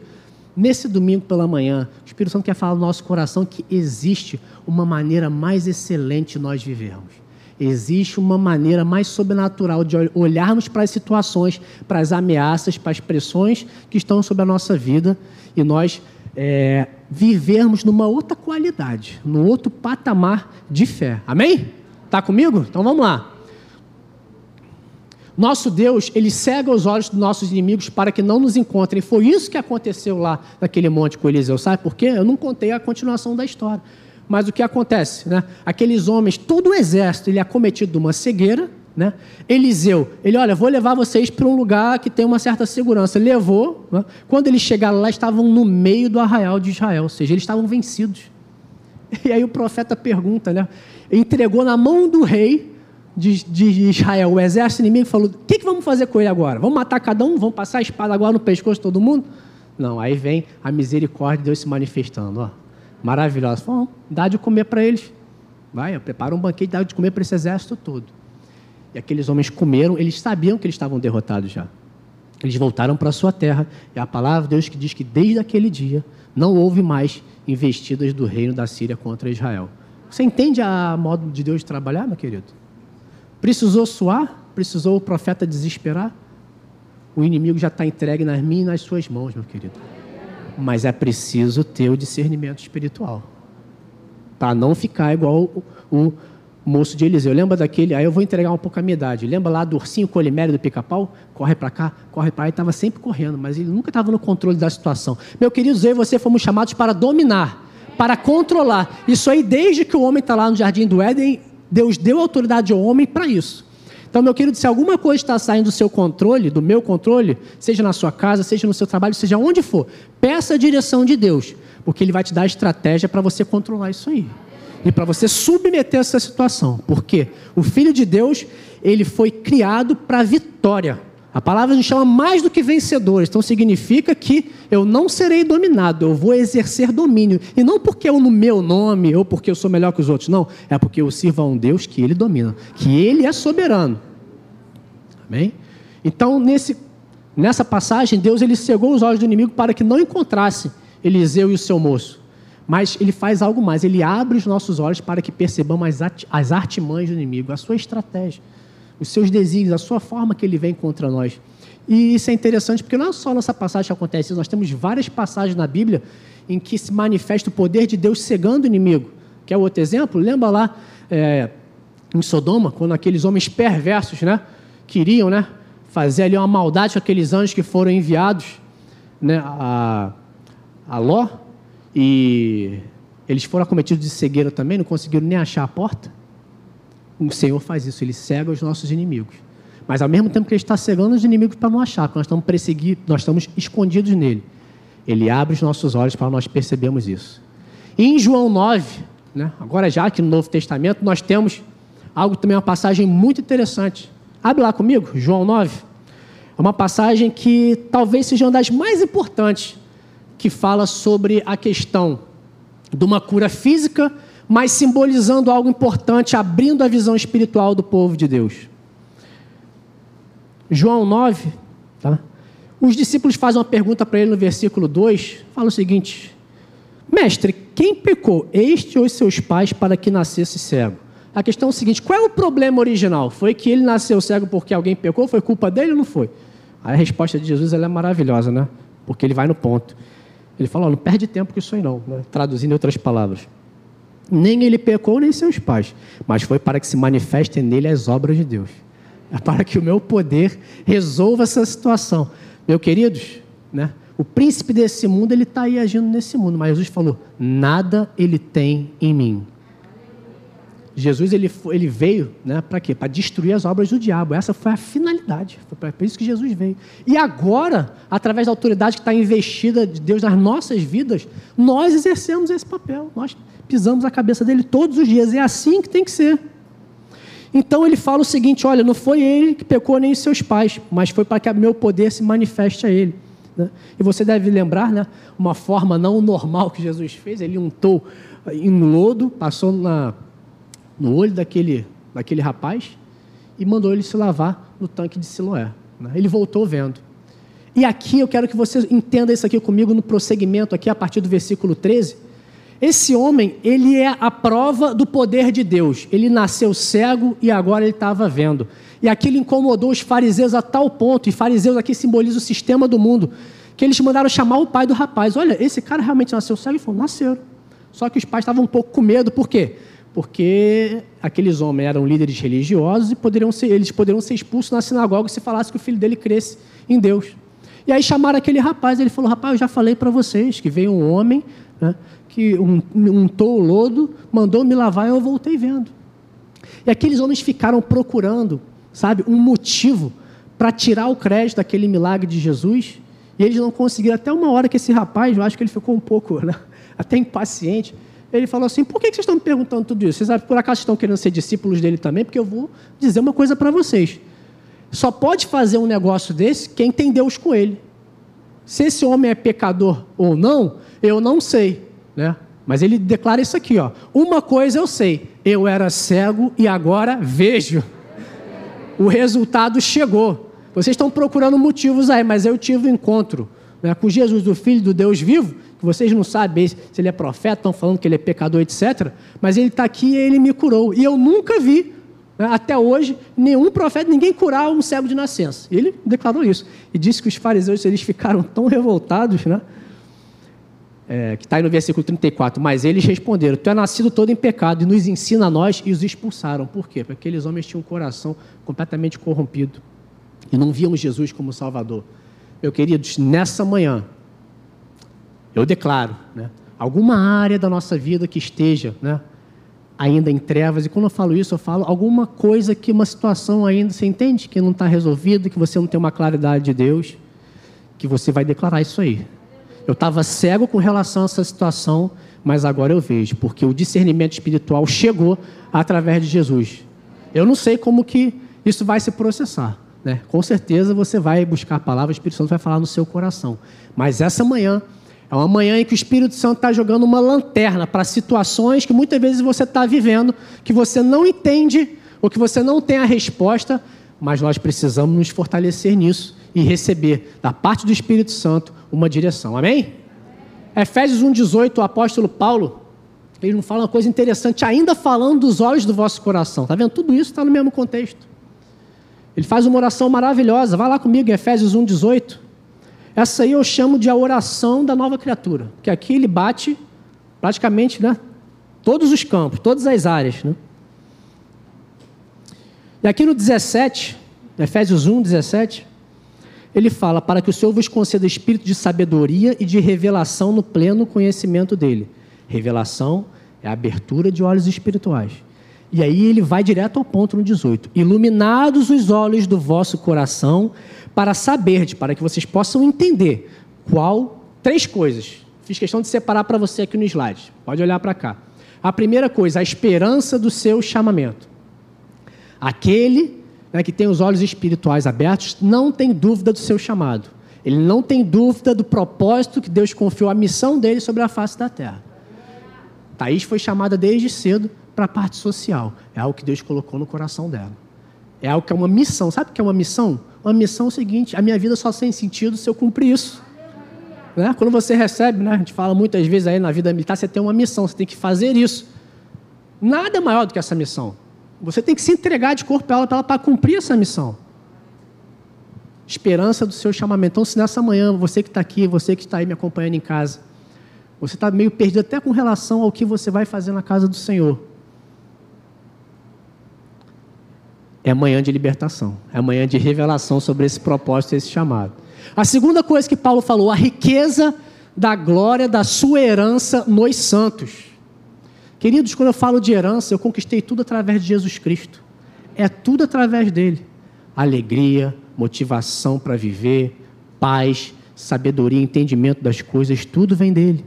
nesse domingo pela manhã, o Espírito Santo quer falar no nosso coração que existe uma maneira mais excelente de nós vivermos. Existe uma maneira mais sobrenatural de olharmos para as situações, para as ameaças, para as pressões que estão sobre a nossa vida e nós é, vivermos numa outra qualidade, num outro patamar de fé. Amém? Está comigo? Então vamos lá. Nosso Deus, ele cega os olhos dos nossos inimigos para que não nos encontrem. Foi isso que aconteceu lá naquele monte com Eliseu. Sabe por quê? Eu não contei a continuação da história. Mas o que acontece? Né? Aqueles homens, todo o exército, ele é acometido de uma cegueira. Né? Eliseu, ele, olha, vou levar vocês para um lugar que tem uma certa segurança. Levou. Né? Quando eles chegaram lá, estavam no meio do arraial de Israel, ou seja, eles estavam vencidos. E aí o profeta pergunta, né? Entregou na mão do rei de, de Israel o exército inimigo falou: o que, que vamos fazer com ele agora? Vamos matar cada um? Vamos passar a espada agora no pescoço de todo mundo? Não, aí vem a misericórdia de Deus se manifestando. Ó maravilhosa. Falou, dá de comer para eles. Vai, prepara um banquete, dá de comer para esse exército todo. E aqueles homens comeram, eles sabiam que eles estavam derrotados já. Eles voltaram para a sua terra, e a palavra de Deus que diz que desde aquele dia não houve mais investidas do reino da Síria contra Israel. Você entende a modo de Deus trabalhar, meu querido? Precisou suar? Precisou o profeta desesperar? O inimigo já está entregue nas minhas e nas suas mãos, meu querido mas é preciso ter o discernimento espiritual para não ficar igual o, o, moço de Eliseu. Lembra daquele? Aí eu vou entregar um pouco a minha idade. Lembra lá do ursinho colimério do pica-pau? Corre para cá, corre para. Ele estava sempre correndo, mas ele nunca estava no controle da situação. Meu querido, eu e você fomos chamados para dominar, para controlar. Isso aí, desde que o homem está lá no jardim do Éden, Deus deu autoridade ao homem para isso. Então, meu querido, se alguma coisa está saindo do seu controle, do meu controle, seja na sua casa, seja no seu trabalho, seja onde for, peça a direção de Deus, porque Ele vai te dar a estratégia para você controlar isso aí. E para você submeter essa situação. Porque o Filho de Deus, ele foi criado para vitória. A palavra nos chama mais do que vencedores, então significa que eu não serei dominado, eu vou exercer domínio. E não porque eu no meu nome ou porque eu sou melhor que os outros, não. É porque eu sirvo a um Deus que ele domina, que ele é soberano. Amém? Então, nesse, nessa passagem, Deus ele cegou os olhos do inimigo para que não encontrasse Eliseu e o seu moço. Mas ele faz algo mais, ele abre os nossos olhos para que percebamos as artimanhas do inimigo, a sua estratégia, os seus desígnios, a sua forma que ele vem contra nós. E isso é interessante porque não é só nessa passagem que acontece isso, nós temos várias passagens na Bíblia em que se manifesta o poder de Deus cegando o inimigo. Quer outro exemplo? Lembra lá é, em Sodoma, quando aqueles homens perversos né, queriam né, fazer ali uma maldade com aqueles anjos que foram enviados né, a, a Ló, e eles foram acometidos de cegueira também, não conseguiram nem achar a porta. O Senhor faz isso, ele cega os nossos inimigos. Mas ao mesmo tempo que ele está cegando os inimigos para não achar, porque nós estamos perseguidos, nós estamos escondidos nele. Ele abre os nossos olhos para nós percebermos isso. E em João 9, né, agora já aqui no Novo Testamento, nós temos algo também, uma passagem muito interessante. Abre lá comigo, João 9. É uma passagem que talvez seja uma das mais importantes que fala sobre a questão de uma cura física, mas simbolizando algo importante, abrindo a visão espiritual do povo de Deus. João 9, tá? os discípulos fazem uma pergunta para ele no versículo 2, fala o seguinte: Mestre, quem pecou, este ou seus pais, para que nascesse cego? A questão é o seguinte: qual é o problema original? Foi que ele nasceu cego porque alguém pecou? Foi culpa dele ou não foi? Aí a resposta de Jesus é maravilhosa, né? Porque ele vai no ponto. Ele fala: não perde tempo com isso aí não, né? traduzindo em outras palavras. Nem ele pecou, nem seus pais, mas foi para que se manifestem nele as obras de Deus. É para que o meu poder resolva essa situação. Meus queridos, né? o príncipe desse mundo ele está aí agindo nesse mundo, mas Jesus falou: nada ele tem em mim. Jesus ele, ele veio né, para quê? Para destruir as obras do diabo. Essa foi a finalidade. Foi para isso que Jesus veio. E agora, através da autoridade que está investida de Deus nas nossas vidas, nós exercemos esse papel. Nós pisamos a cabeça dele todos os dias. É assim que tem que ser. Então ele fala o seguinte: olha, não foi ele que pecou nem seus pais, mas foi para que meu poder se manifeste a ele. Né? E você deve lembrar, né, uma forma não normal que Jesus fez: ele untou em lodo, passou na no olho daquele, daquele rapaz e mandou ele se lavar no tanque de Siloé. Né? Ele voltou vendo. E aqui eu quero que você entenda isso aqui comigo no prosseguimento, aqui a partir do versículo 13. Esse homem, ele é a prova do poder de Deus. Ele nasceu cego e agora ele estava vendo. E aquilo incomodou os fariseus a tal ponto, e fariseus aqui simbolizam o sistema do mundo, que eles mandaram chamar o pai do rapaz. Olha, esse cara realmente nasceu cego? e falou, nasceu. Só que os pais estavam um pouco com medo, por quê? Porque aqueles homens eram líderes religiosos e poderiam ser, eles poderiam ser expulsos na sinagoga se falasse que o filho dele cresce em Deus. E aí chamaram aquele rapaz, ele falou: Rapaz, eu já falei para vocês que veio um homem né, que untou o lodo, mandou me lavar e eu voltei vendo. E aqueles homens ficaram procurando, sabe, um motivo para tirar o crédito daquele milagre de Jesus. E eles não conseguiram. Até uma hora que esse rapaz, eu acho que ele ficou um pouco, né, até impaciente ele falou assim: por que vocês estão me perguntando tudo isso? Vocês por acaso estão querendo ser discípulos dele também? Porque eu vou dizer uma coisa para vocês. Só pode fazer um negócio desse quem tem Deus com ele. Se esse homem é pecador ou não, eu não sei, né? Mas ele declara isso aqui, ó. Uma coisa eu sei: eu era cego e agora vejo. O resultado chegou. Vocês estão procurando motivos aí, mas eu tive um encontro né, com Jesus, o Filho do Deus vivo, que vocês não sabem se ele é profeta, estão falando que ele é pecador, etc. Mas ele está aqui e ele me curou. E eu nunca vi, né, até hoje, nenhum profeta, ninguém curar um cego de nascença. Ele declarou isso. E disse que os fariseus eles ficaram tão revoltados, né? É, que está aí no versículo 34, mas eles responderam: Tu é nascido todo em pecado e nos ensina a nós e os expulsaram. Por quê? Porque aqueles homens tinham um coração completamente corrompido e não víamos Jesus como Salvador. Meu queridos, nessa manhã, eu declaro, né, alguma área da nossa vida que esteja né, ainda em trevas, e quando eu falo isso, eu falo alguma coisa que uma situação ainda, você entende, que não está resolvida, que você não tem uma claridade de Deus, que você vai declarar isso aí. Eu estava cego com relação a essa situação, mas agora eu vejo, porque o discernimento espiritual chegou através de Jesus. Eu não sei como que isso vai se processar. Né? Com certeza você vai buscar a palavra, o Espírito Santo vai falar no seu coração. Mas essa manhã é uma manhã em que o Espírito Santo está jogando uma lanterna para situações que muitas vezes você está vivendo, que você não entende ou que você não tem a resposta, mas nós precisamos nos fortalecer nisso e receber da parte do Espírito Santo uma direção. Amém? Efésios 1,18, o apóstolo Paulo, ele não fala uma coisa interessante, ainda falando dos olhos do vosso coração. Está vendo? Tudo isso está no mesmo contexto. Ele faz uma oração maravilhosa. Vai lá comigo em Efésios 1,18. Essa aí eu chamo de a oração da nova criatura. Que aqui ele bate praticamente né, todos os campos, todas as áreas. Né? E aqui no 17, Efésios 1, 17, ele fala: Para que o Senhor vos conceda espírito de sabedoria e de revelação no pleno conhecimento dele. Revelação é a abertura de olhos espirituais. E aí ele vai direto ao ponto no 18: Iluminados os olhos do vosso coração, para saber, para que vocês possam entender qual. Três coisas. Fiz questão de separar para você aqui no slide. Pode olhar para cá. A primeira coisa, a esperança do seu chamamento. Aquele né, que tem os olhos espirituais abertos não tem dúvida do seu chamado. Ele não tem dúvida do propósito que Deus confiou a missão dele sobre a face da terra. Thaís foi chamada desde cedo para a parte social. É algo que Deus colocou no coração dela. É algo que é uma missão. Sabe o que é uma missão? Uma missão é o seguinte: a minha vida só tem sentido se eu cumprir isso. Né? Quando você recebe, né, a gente fala muitas vezes aí na vida militar, você tem uma missão, você tem que fazer isso. Nada é maior do que essa missão. Você tem que se entregar de corpo a ela para cumprir essa missão. Esperança do seu chamamento. Então, se nessa manhã, você que está aqui, você que está aí me acompanhando em casa, você está meio perdido até com relação ao que você vai fazer na casa do Senhor. É manhã de libertação, é manhã de revelação sobre esse propósito, esse chamado. A segunda coisa que Paulo falou, a riqueza da glória da sua herança nos santos. Queridos, quando eu falo de herança, eu conquistei tudo através de Jesus Cristo. É tudo através dele. Alegria, motivação para viver, paz, sabedoria, entendimento das coisas, tudo vem dele.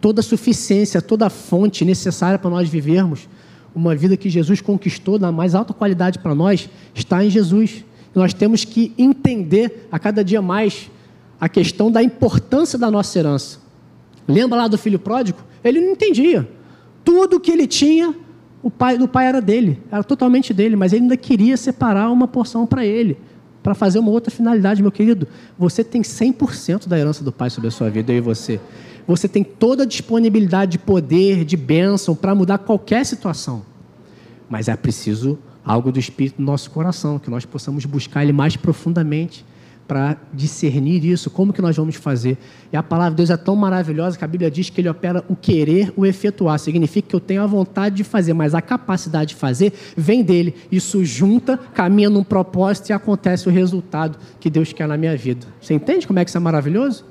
Toda a suficiência, toda a fonte necessária para nós vivermos uma vida que Jesus conquistou na mais alta qualidade para nós está em Jesus. Nós temos que entender a cada dia mais a questão da importância da nossa herança. Lembra lá do filho pródigo? Ele não entendia. Tudo que ele tinha, o pai do pai era dele, era totalmente dele, mas ele ainda queria separar uma porção para ele, para fazer uma outra finalidade, meu querido. Você tem 100% da herança do pai sobre a sua vida, eu e você. Você tem toda a disponibilidade de poder, de bênção para mudar qualquer situação. Mas é preciso algo do Espírito no nosso coração, que nós possamos buscar ele mais profundamente para discernir isso, como que nós vamos fazer. E a palavra de Deus é tão maravilhosa que a Bíblia diz que ele opera o querer, o efetuar. Significa que eu tenho a vontade de fazer, mas a capacidade de fazer vem dele. Isso junta, caminha num propósito e acontece o resultado que Deus quer na minha vida. Você entende como é que isso é maravilhoso?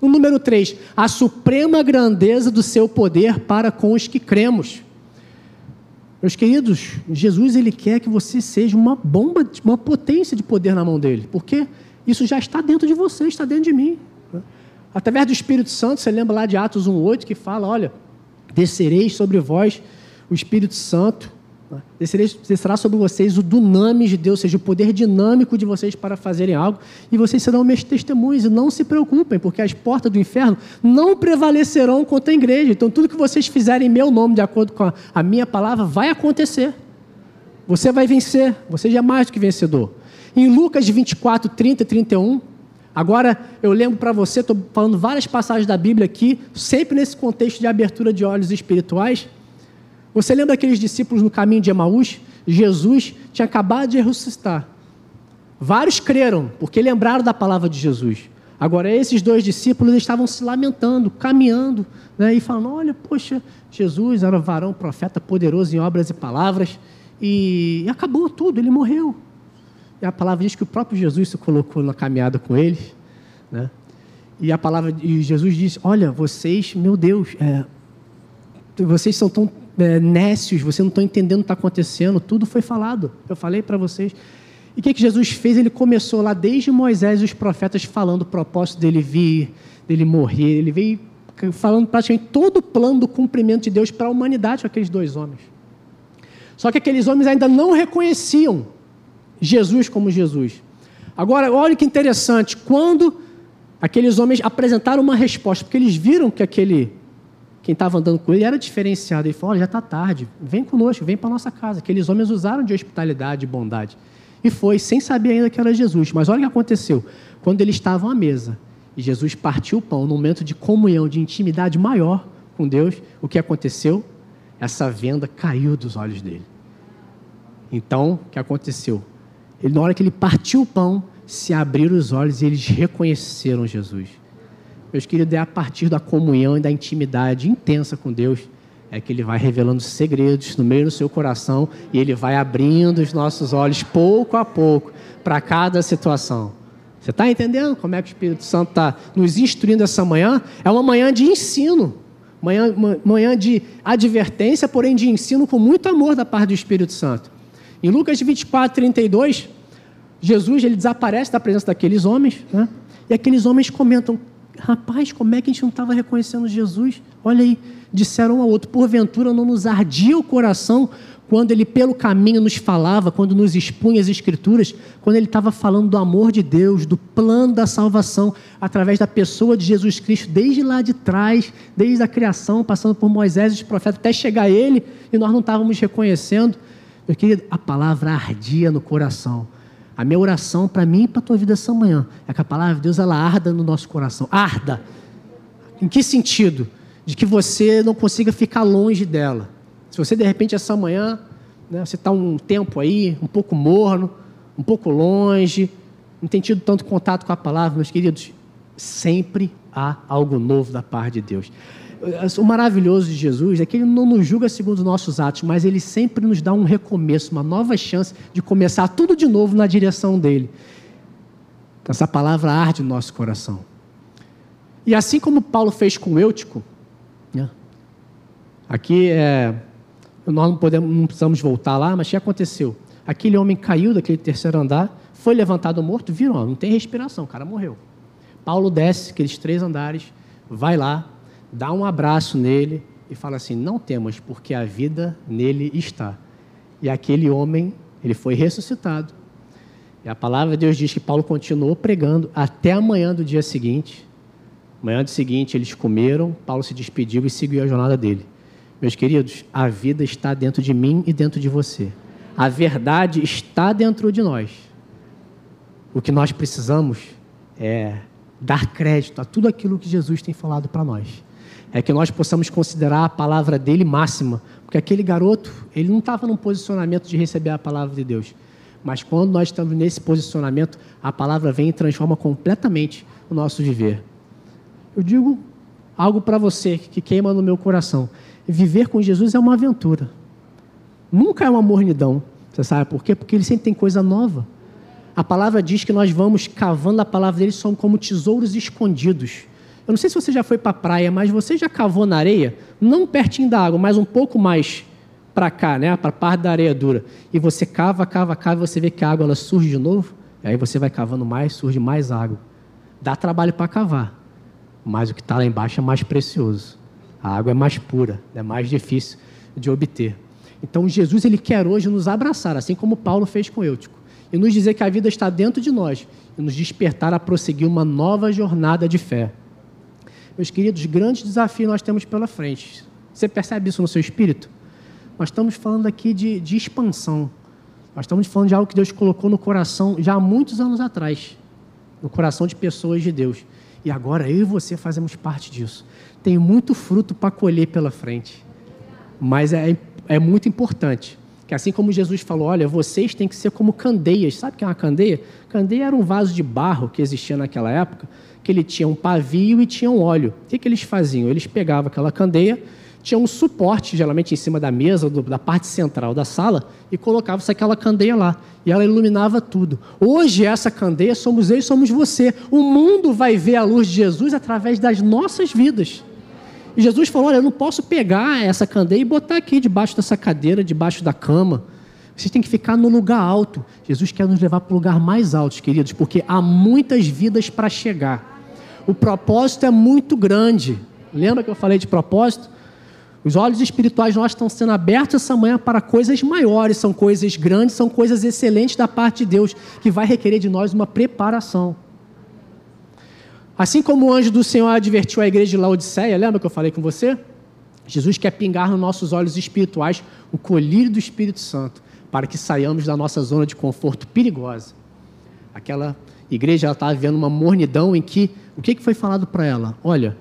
O número 3, a suprema grandeza do seu poder para com os que cremos. Meus queridos, Jesus ele quer que você seja uma bomba, uma potência de poder na mão dele. Porque isso já está dentro de você, está dentro de mim. Através do Espírito Santo, você lembra lá de Atos 1,8 que fala: olha, descereis sobre vós o Espírito Santo, descereis, descerá sobre vocês o dunamis de Deus, ou seja, o poder dinâmico de vocês para fazerem algo, e vocês serão meus testemunhos, e não se preocupem, porque as portas do inferno não prevalecerão contra a igreja. Então, tudo que vocês fizerem em meu nome, de acordo com a, a minha palavra, vai acontecer. Você vai vencer, você já é mais do que vencedor. Em Lucas 24, 30 e 31, agora eu lembro para você, estou falando várias passagens da Bíblia aqui, sempre nesse contexto de abertura de olhos espirituais. Você lembra daqueles discípulos no caminho de Emaús? Jesus tinha acabado de ressuscitar. Vários creram, porque lembraram da palavra de Jesus. Agora, esses dois discípulos estavam se lamentando, caminhando, né, e falando: Olha, poxa, Jesus era varão, profeta, poderoso em obras e palavras, e acabou tudo, ele morreu. E a palavra diz que o próprio Jesus se colocou na caminhada com eles, né? E a palavra e Jesus disse: Olha, vocês, meu Deus, é, vocês são tão é, nécios, vocês não estão entendendo o que está acontecendo. Tudo foi falado. Eu falei para vocês. E o que, que Jesus fez? Ele começou lá desde Moisés e os profetas falando o propósito dele vir, dele morrer. Ele veio falando praticamente todo o plano do cumprimento de Deus para a humanidade com aqueles dois homens. Só que aqueles homens ainda não reconheciam Jesus como Jesus. Agora, olha que interessante, quando aqueles homens apresentaram uma resposta, porque eles viram que aquele quem estava andando com ele era diferenciado. Ele falou: Olha, já está tarde, vem conosco, vem para nossa casa. Aqueles homens usaram de hospitalidade e bondade. E foi, sem saber ainda que era Jesus. Mas olha o que aconteceu. Quando eles estavam à mesa e Jesus partiu o pão num momento de comunhão, de intimidade maior com Deus, o que aconteceu? Essa venda caiu dos olhos dele. Então, o que aconteceu? Ele, na hora que ele partiu o pão, se abriram os olhos e eles reconheceram Jesus. Meus queridos, é a partir da comunhão e da intimidade intensa com Deus é que Ele vai revelando segredos no meio do seu coração e Ele vai abrindo os nossos olhos pouco a pouco para cada situação. Você está entendendo como é que o Espírito Santo está nos instruindo essa manhã? É uma manhã de ensino, manhã, manhã de advertência, porém de ensino com muito amor da parte do Espírito Santo. Em Lucas 24, 32, Jesus ele desaparece da presença daqueles homens, né? e aqueles homens comentam: Rapaz, como é que a gente não estava reconhecendo Jesus? Olha aí, disseram um ao outro: Porventura não nos ardia o coração quando ele pelo caminho nos falava, quando nos expunha as Escrituras, quando ele estava falando do amor de Deus, do plano da salvação, através da pessoa de Jesus Cristo, desde lá de trás, desde a criação, passando por Moisés e os profetas, até chegar a ele, e nós não estávamos reconhecendo. Meu querido, a palavra ardia no coração. A minha oração para mim e para a tua vida essa manhã é que a palavra de Deus ela arda no nosso coração. Arda. Em que sentido? De que você não consiga ficar longe dela. Se você de repente essa manhã, né, você está um tempo aí, um pouco morno, um pouco longe, não tem tido tanto contato com a palavra, meus queridos, sempre há algo novo da parte de Deus. O maravilhoso de Jesus é que ele não nos julga segundo os nossos atos, mas ele sempre nos dá um recomeço, uma nova chance de começar tudo de novo na direção dele. Essa palavra arde no nosso coração. E assim como Paulo fez com Eutico, né? aqui é, nós não, podemos, não precisamos voltar lá, mas o que aconteceu? Aquele homem caiu daquele terceiro andar, foi levantado morto, viram, não tem respiração, o cara morreu. Paulo desce aqueles três andares, vai lá, dá um abraço nele e fala assim: Não temas, porque a vida nele está. E aquele homem, ele foi ressuscitado. E a palavra de Deus diz que Paulo continuou pregando até a manhã do dia seguinte. Manhã do seguinte, eles comeram, Paulo se despediu e seguiu a jornada dele. Meus queridos, a vida está dentro de mim e dentro de você. A verdade está dentro de nós. O que nós precisamos é dar crédito a tudo aquilo que Jesus tem falado para nós é que nós possamos considerar a palavra dele máxima, porque aquele garoto, ele não estava num posicionamento de receber a palavra de Deus. Mas quando nós estamos nesse posicionamento, a palavra vem e transforma completamente o nosso viver. Eu digo algo para você que queima no meu coração. Viver com Jesus é uma aventura. Nunca é uma mornidão. Você sabe por quê? Porque ele sempre tem coisa nova. A palavra diz que nós vamos cavando a palavra dele, somos como tesouros escondidos. Eu não sei se você já foi para a praia, mas você já cavou na areia, não pertinho da água, mas um pouco mais para cá, né, para a parte da areia dura. E você cava, cava, cava, e você vê que a água ela surge de novo. E aí você vai cavando mais, surge mais água. Dá trabalho para cavar, mas o que está lá embaixo é mais precioso. A água é mais pura, é mais difícil de obter. Então Jesus ele quer hoje nos abraçar, assim como Paulo fez com Eutico, e nos dizer que a vida está dentro de nós e nos despertar a prosseguir uma nova jornada de fé. Meus queridos, grandes desafios nós temos pela frente. Você percebe isso no seu espírito? Nós estamos falando aqui de, de expansão. Nós estamos falando de algo que Deus colocou no coração já há muitos anos atrás no coração de pessoas de Deus. E agora eu e você fazemos parte disso. Tem muito fruto para colher pela frente. Mas é, é muito importante que assim como Jesus falou, olha, vocês têm que ser como candeias. Sabe o que é uma candeia? Candeia era um vaso de barro que existia naquela época, que ele tinha um pavio e tinha um óleo. O que, que eles faziam? Eles pegavam aquela candeia, tinha um suporte, geralmente em cima da mesa, do, da parte central da sala, e colocava-se aquela candeia lá. E ela iluminava tudo. Hoje, essa candeia somos eu e somos você. O mundo vai ver a luz de Jesus através das nossas vidas. E Jesus falou: Olha, eu não posso pegar essa candeia e botar aqui debaixo dessa cadeira, debaixo da cama. Vocês têm que ficar no lugar alto. Jesus quer nos levar para o lugar mais alto, queridos, porque há muitas vidas para chegar. O propósito é muito grande. Lembra que eu falei de propósito? Os olhos espirituais nós estão sendo abertos essa manhã para coisas maiores, são coisas grandes, são coisas excelentes da parte de Deus, que vai requerer de nós uma preparação. Assim como o anjo do Senhor advertiu a igreja de Laodiceia, lembra que eu falei com você? Jesus quer pingar nos nossos olhos espirituais o colírio do Espírito Santo, para que saiamos da nossa zona de conforto perigosa. Aquela igreja estava vivendo uma mornidão em que O que, que foi falado para ela? Olha,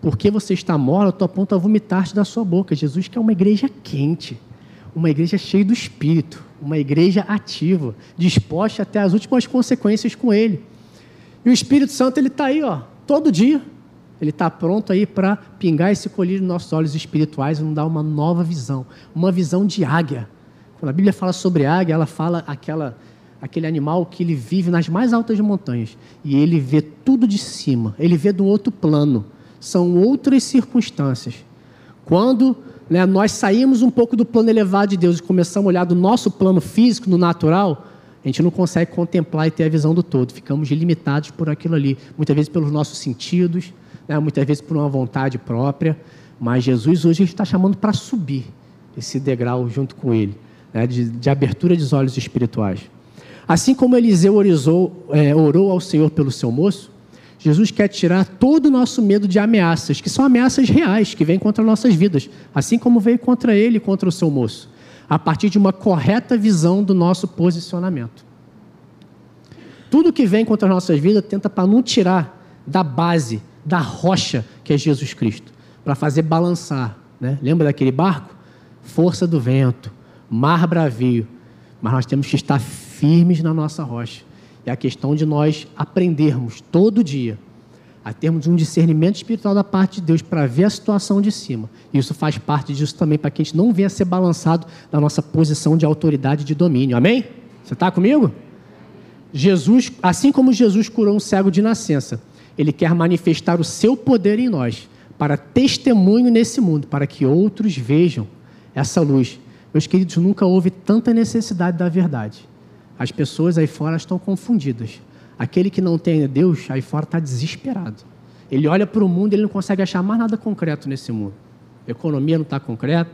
porque você está morta, estou a ponto a vomitar-te da sua boca. Jesus quer uma igreja quente, uma igreja cheia do Espírito, uma igreja ativa, disposta até as últimas consequências com Ele. E o Espírito Santo, ele está aí, ó, todo dia. Ele está pronto aí para pingar esse colírio nos nossos olhos espirituais e nos dar uma nova visão, uma visão de águia. Quando a Bíblia fala sobre águia, ela fala aquela, aquele animal que ele vive nas mais altas montanhas e ele vê tudo de cima, ele vê do outro plano. São outras circunstâncias. Quando né, nós saímos um pouco do plano elevado de Deus e começamos a olhar do nosso plano físico, no natural, a gente não consegue contemplar e ter a visão do todo. Ficamos limitados por aquilo ali, muitas vezes pelos nossos sentidos, né, muitas vezes por uma vontade própria. Mas Jesus hoje está chamando para subir esse degrau junto com Ele, né, de, de, abertura dos olhos espirituais. Assim como Eliseu orizou, é, orou ao Senhor pelo seu moço, Jesus quer tirar todo o nosso medo de ameaças, que são ameaças reais, que vêm contra nossas vidas, assim como veio contra ele e contra o seu moço, a partir de uma correta visão do nosso posicionamento. Tudo que vem contra as nossas vidas tenta para não tirar da base da rocha que é Jesus Cristo, para fazer balançar. Né? Lembra daquele barco? Força do vento, mar bravio. Mas nós temos que estar firmes na nossa rocha. É a questão de nós aprendermos todo dia a termos um discernimento espiritual da parte de Deus para ver a situação de cima. Isso faz parte disso também, para que a gente não venha a ser balançado da nossa posição de autoridade e de domínio. Amém? Você está comigo? Jesus, assim como Jesus curou um cego de nascença, ele quer manifestar o seu poder em nós, para testemunho nesse mundo, para que outros vejam essa luz. Meus queridos, nunca houve tanta necessidade da verdade. As pessoas aí fora estão confundidas. Aquele que não tem Deus aí fora está desesperado. Ele olha para o mundo e ele não consegue achar mais nada concreto nesse mundo. A economia não está concreta.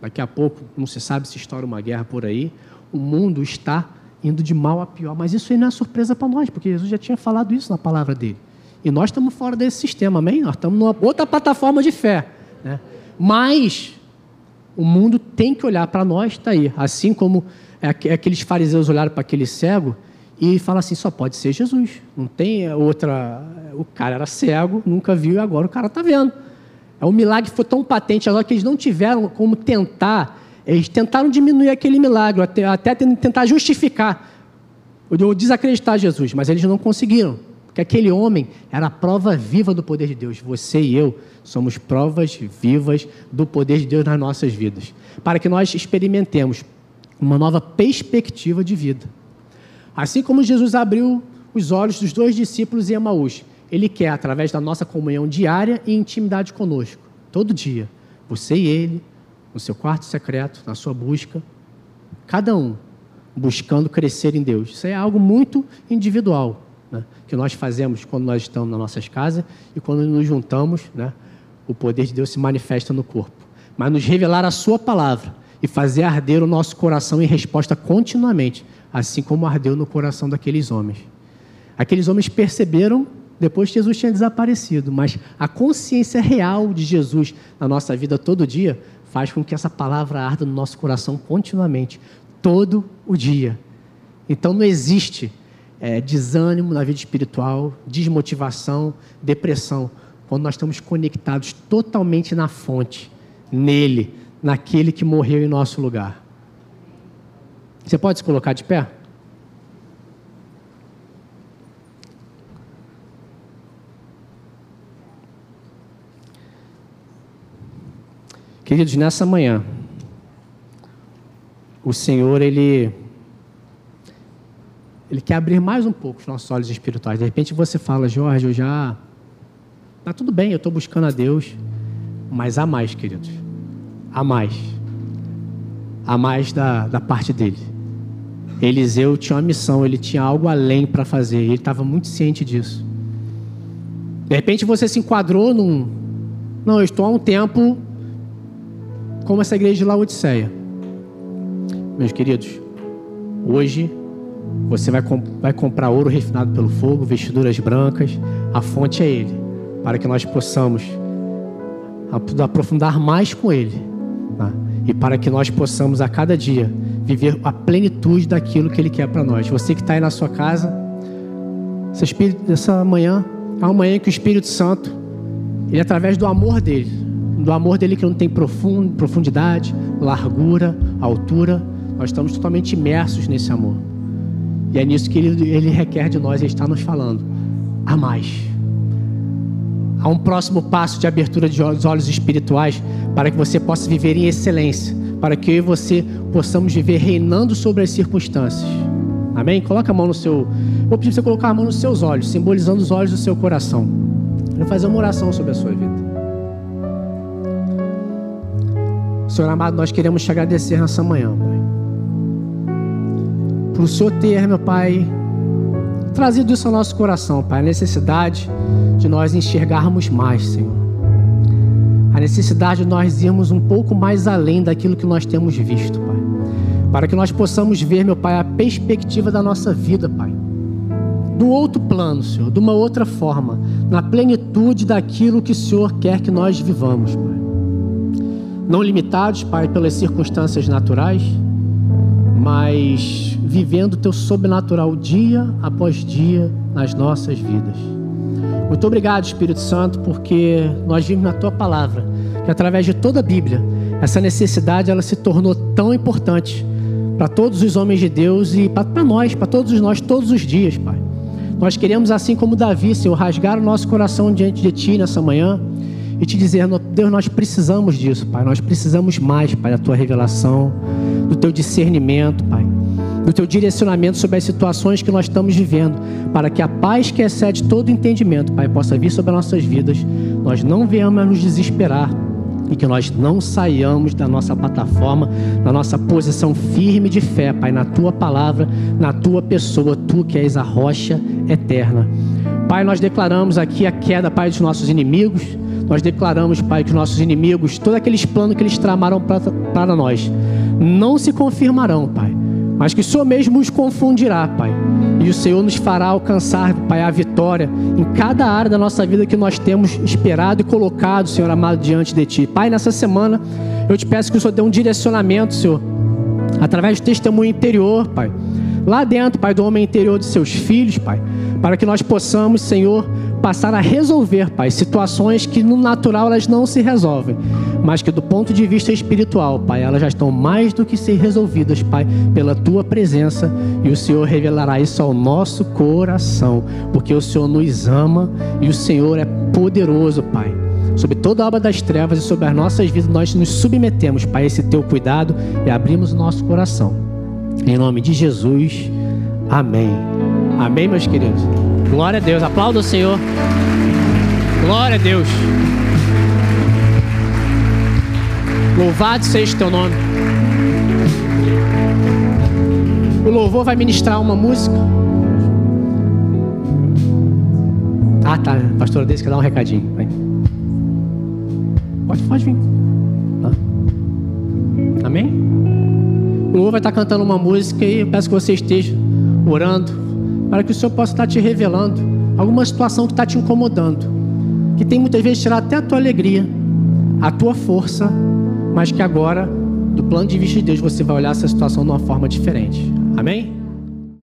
Daqui a pouco não se sabe se estoura uma guerra por aí. O mundo está indo de mal a pior. Mas isso aí não é surpresa para nós, porque Jesus já tinha falado isso na palavra dele. E nós estamos fora desse sistema, amém? Nós estamos numa outra plataforma de fé. Né? Mas o mundo tem que olhar para nós, está aí. Assim como aqueles fariseus olharam para aquele cego e falaram assim: só pode ser Jesus. Não tem outra. O cara era cego, nunca viu e agora o cara está vendo. É um milagre foi tão patente agora que eles não tiveram como tentar. Eles tentaram diminuir aquele milagre, até, até tentar justificar, ou desacreditar Jesus, mas eles não conseguiram que aquele homem era a prova viva do poder de Deus. Você e eu somos provas vivas do poder de Deus nas nossas vidas, para que nós experimentemos uma nova perspectiva de vida. Assim como Jesus abriu os olhos dos dois discípulos em Emaús, ele quer, através da nossa comunhão diária e intimidade conosco, todo dia, você e ele, no seu quarto secreto, na sua busca, cada um buscando crescer em Deus. Isso é algo muito individual né, que nós fazemos quando nós estamos nas nossas casas e quando nos juntamos, né, o poder de Deus se manifesta no corpo. Mas nos revelar a Sua palavra e fazer arder o nosso coração em resposta continuamente, assim como ardeu no coração daqueles homens. Aqueles homens perceberam depois que Jesus tinha desaparecido, mas a consciência real de Jesus na nossa vida todo dia faz com que essa palavra arda no nosso coração continuamente, todo o dia. Então não existe é, desânimo na vida espiritual, desmotivação, depressão, quando nós estamos conectados totalmente na fonte, nele, naquele que morreu em nosso lugar. Você pode se colocar de pé? Queridos, nessa manhã, o Senhor, Ele ele quer abrir mais um pouco os nossos olhos espirituais. De repente você fala, Jorge, eu já. Tá tudo bem, eu estou buscando a Deus. Mas há mais, queridos. Há mais. Há mais da, da parte dele. Eliseu tinha uma missão, ele tinha algo além para fazer. Ele estava muito ciente disso. De repente você se enquadrou num. Não, eu estou há um tempo como essa igreja de Laodiceia. Meus queridos, hoje você vai, comp vai comprar ouro refinado pelo fogo, vestiduras brancas. A fonte é Ele, para que nós possamos aprofundar mais com Ele. Tá? E para que nós possamos a cada dia viver a plenitude daquilo que Ele quer para nós. Você que está aí na sua casa, essa manhã, É uma manhã que o Espírito Santo, ele através do amor dele, do amor dele que não tem profundidade, largura, altura, nós estamos totalmente imersos nesse amor. E é nisso que ele, ele requer de nós, ele está nos falando. A mais. Há um próximo passo de abertura de olhos, olhos espirituais para que você possa viver em excelência, para que eu e você possamos viver reinando sobre as circunstâncias. Amém? Coloca a mão no seu. Vou pedir para você colocar a mão nos seus olhos, simbolizando os olhos do seu coração. Eu vou fazer uma oração sobre a sua vida. Senhor amado, nós queremos te agradecer nessa manhã, Pai. Por o Senhor ter, meu Pai, trazido isso ao nosso coração, Pai. A necessidade de nós enxergarmos mais, Senhor. A necessidade de nós irmos um pouco mais além daquilo que nós temos visto, Pai. Para que nós possamos ver, meu Pai, a perspectiva da nossa vida, Pai. Do outro plano, Senhor, de uma outra forma, na plenitude daquilo que o Senhor quer que nós vivamos, Pai. Não limitados, Pai, pelas circunstâncias naturais, mas vivendo o teu sobrenatural dia após dia nas nossas vidas. Muito obrigado, Espírito Santo, porque nós vimos na tua palavra que através de toda a Bíblia, essa necessidade ela se tornou tão importante para todos os homens de Deus e para nós, para todos nós, todos os dias, Pai. Nós queremos, assim como Davi, Senhor, rasgar o nosso coração diante de Ti nessa manhã e te dizer, Deus, nós precisamos disso, Pai. Nós precisamos mais, Pai, da Tua revelação, do Teu discernimento, Pai do teu direcionamento sobre as situações que nós estamos vivendo, para que a paz que excede todo entendimento, Pai, possa vir sobre as nossas vidas, nós não venhamos a nos desesperar e que nós não saiamos da nossa plataforma, da nossa posição firme de fé, Pai, na tua palavra, na tua pessoa, tu que és a rocha eterna. Pai, nós declaramos aqui a queda, Pai, dos nossos inimigos. Nós declaramos, Pai, que os nossos inimigos, todos aqueles planos que eles tramaram para nós, não se confirmarão, mas que o Senhor mesmo os confundirá, Pai. E o Senhor nos fará alcançar, Pai, a vitória em cada área da nossa vida que nós temos esperado e colocado, Senhor amado, diante de Ti. Pai, nessa semana, eu te peço que o Senhor dê um direcionamento, Senhor, através do testemunho interior, Pai. Lá dentro, Pai, do homem interior de seus filhos, Pai, para que nós possamos, Senhor, passar a resolver, Pai, situações que no natural elas não se resolvem, mas que do ponto de vista espiritual, Pai, elas já estão mais do que ser resolvidas, Pai, pela tua presença e o Senhor revelará isso ao nosso coração, porque o Senhor nos ama e o Senhor é poderoso, Pai. Sobre toda a obra das trevas e sobre as nossas vidas, nós nos submetemos, Pai, a esse teu cuidado e abrimos o nosso coração. Em nome de Jesus, amém. Amém, meus queridos. Glória a Deus. Aplauda o Senhor. Glória a Deus. Louvado seja o teu nome. O louvor vai ministrar uma música. Ah, tá. Pastor Deus quer dar um recadinho. Vem. Pode, pode vir. Tá. Amém? O louvor vai estar cantando uma música e eu peço que você esteja orando para que o Senhor possa estar te revelando alguma situação que está te incomodando, que tem muitas vezes tirar até a tua alegria, a tua força, mas que agora, do plano de vista de Deus, você vai olhar essa situação de uma forma diferente. Amém?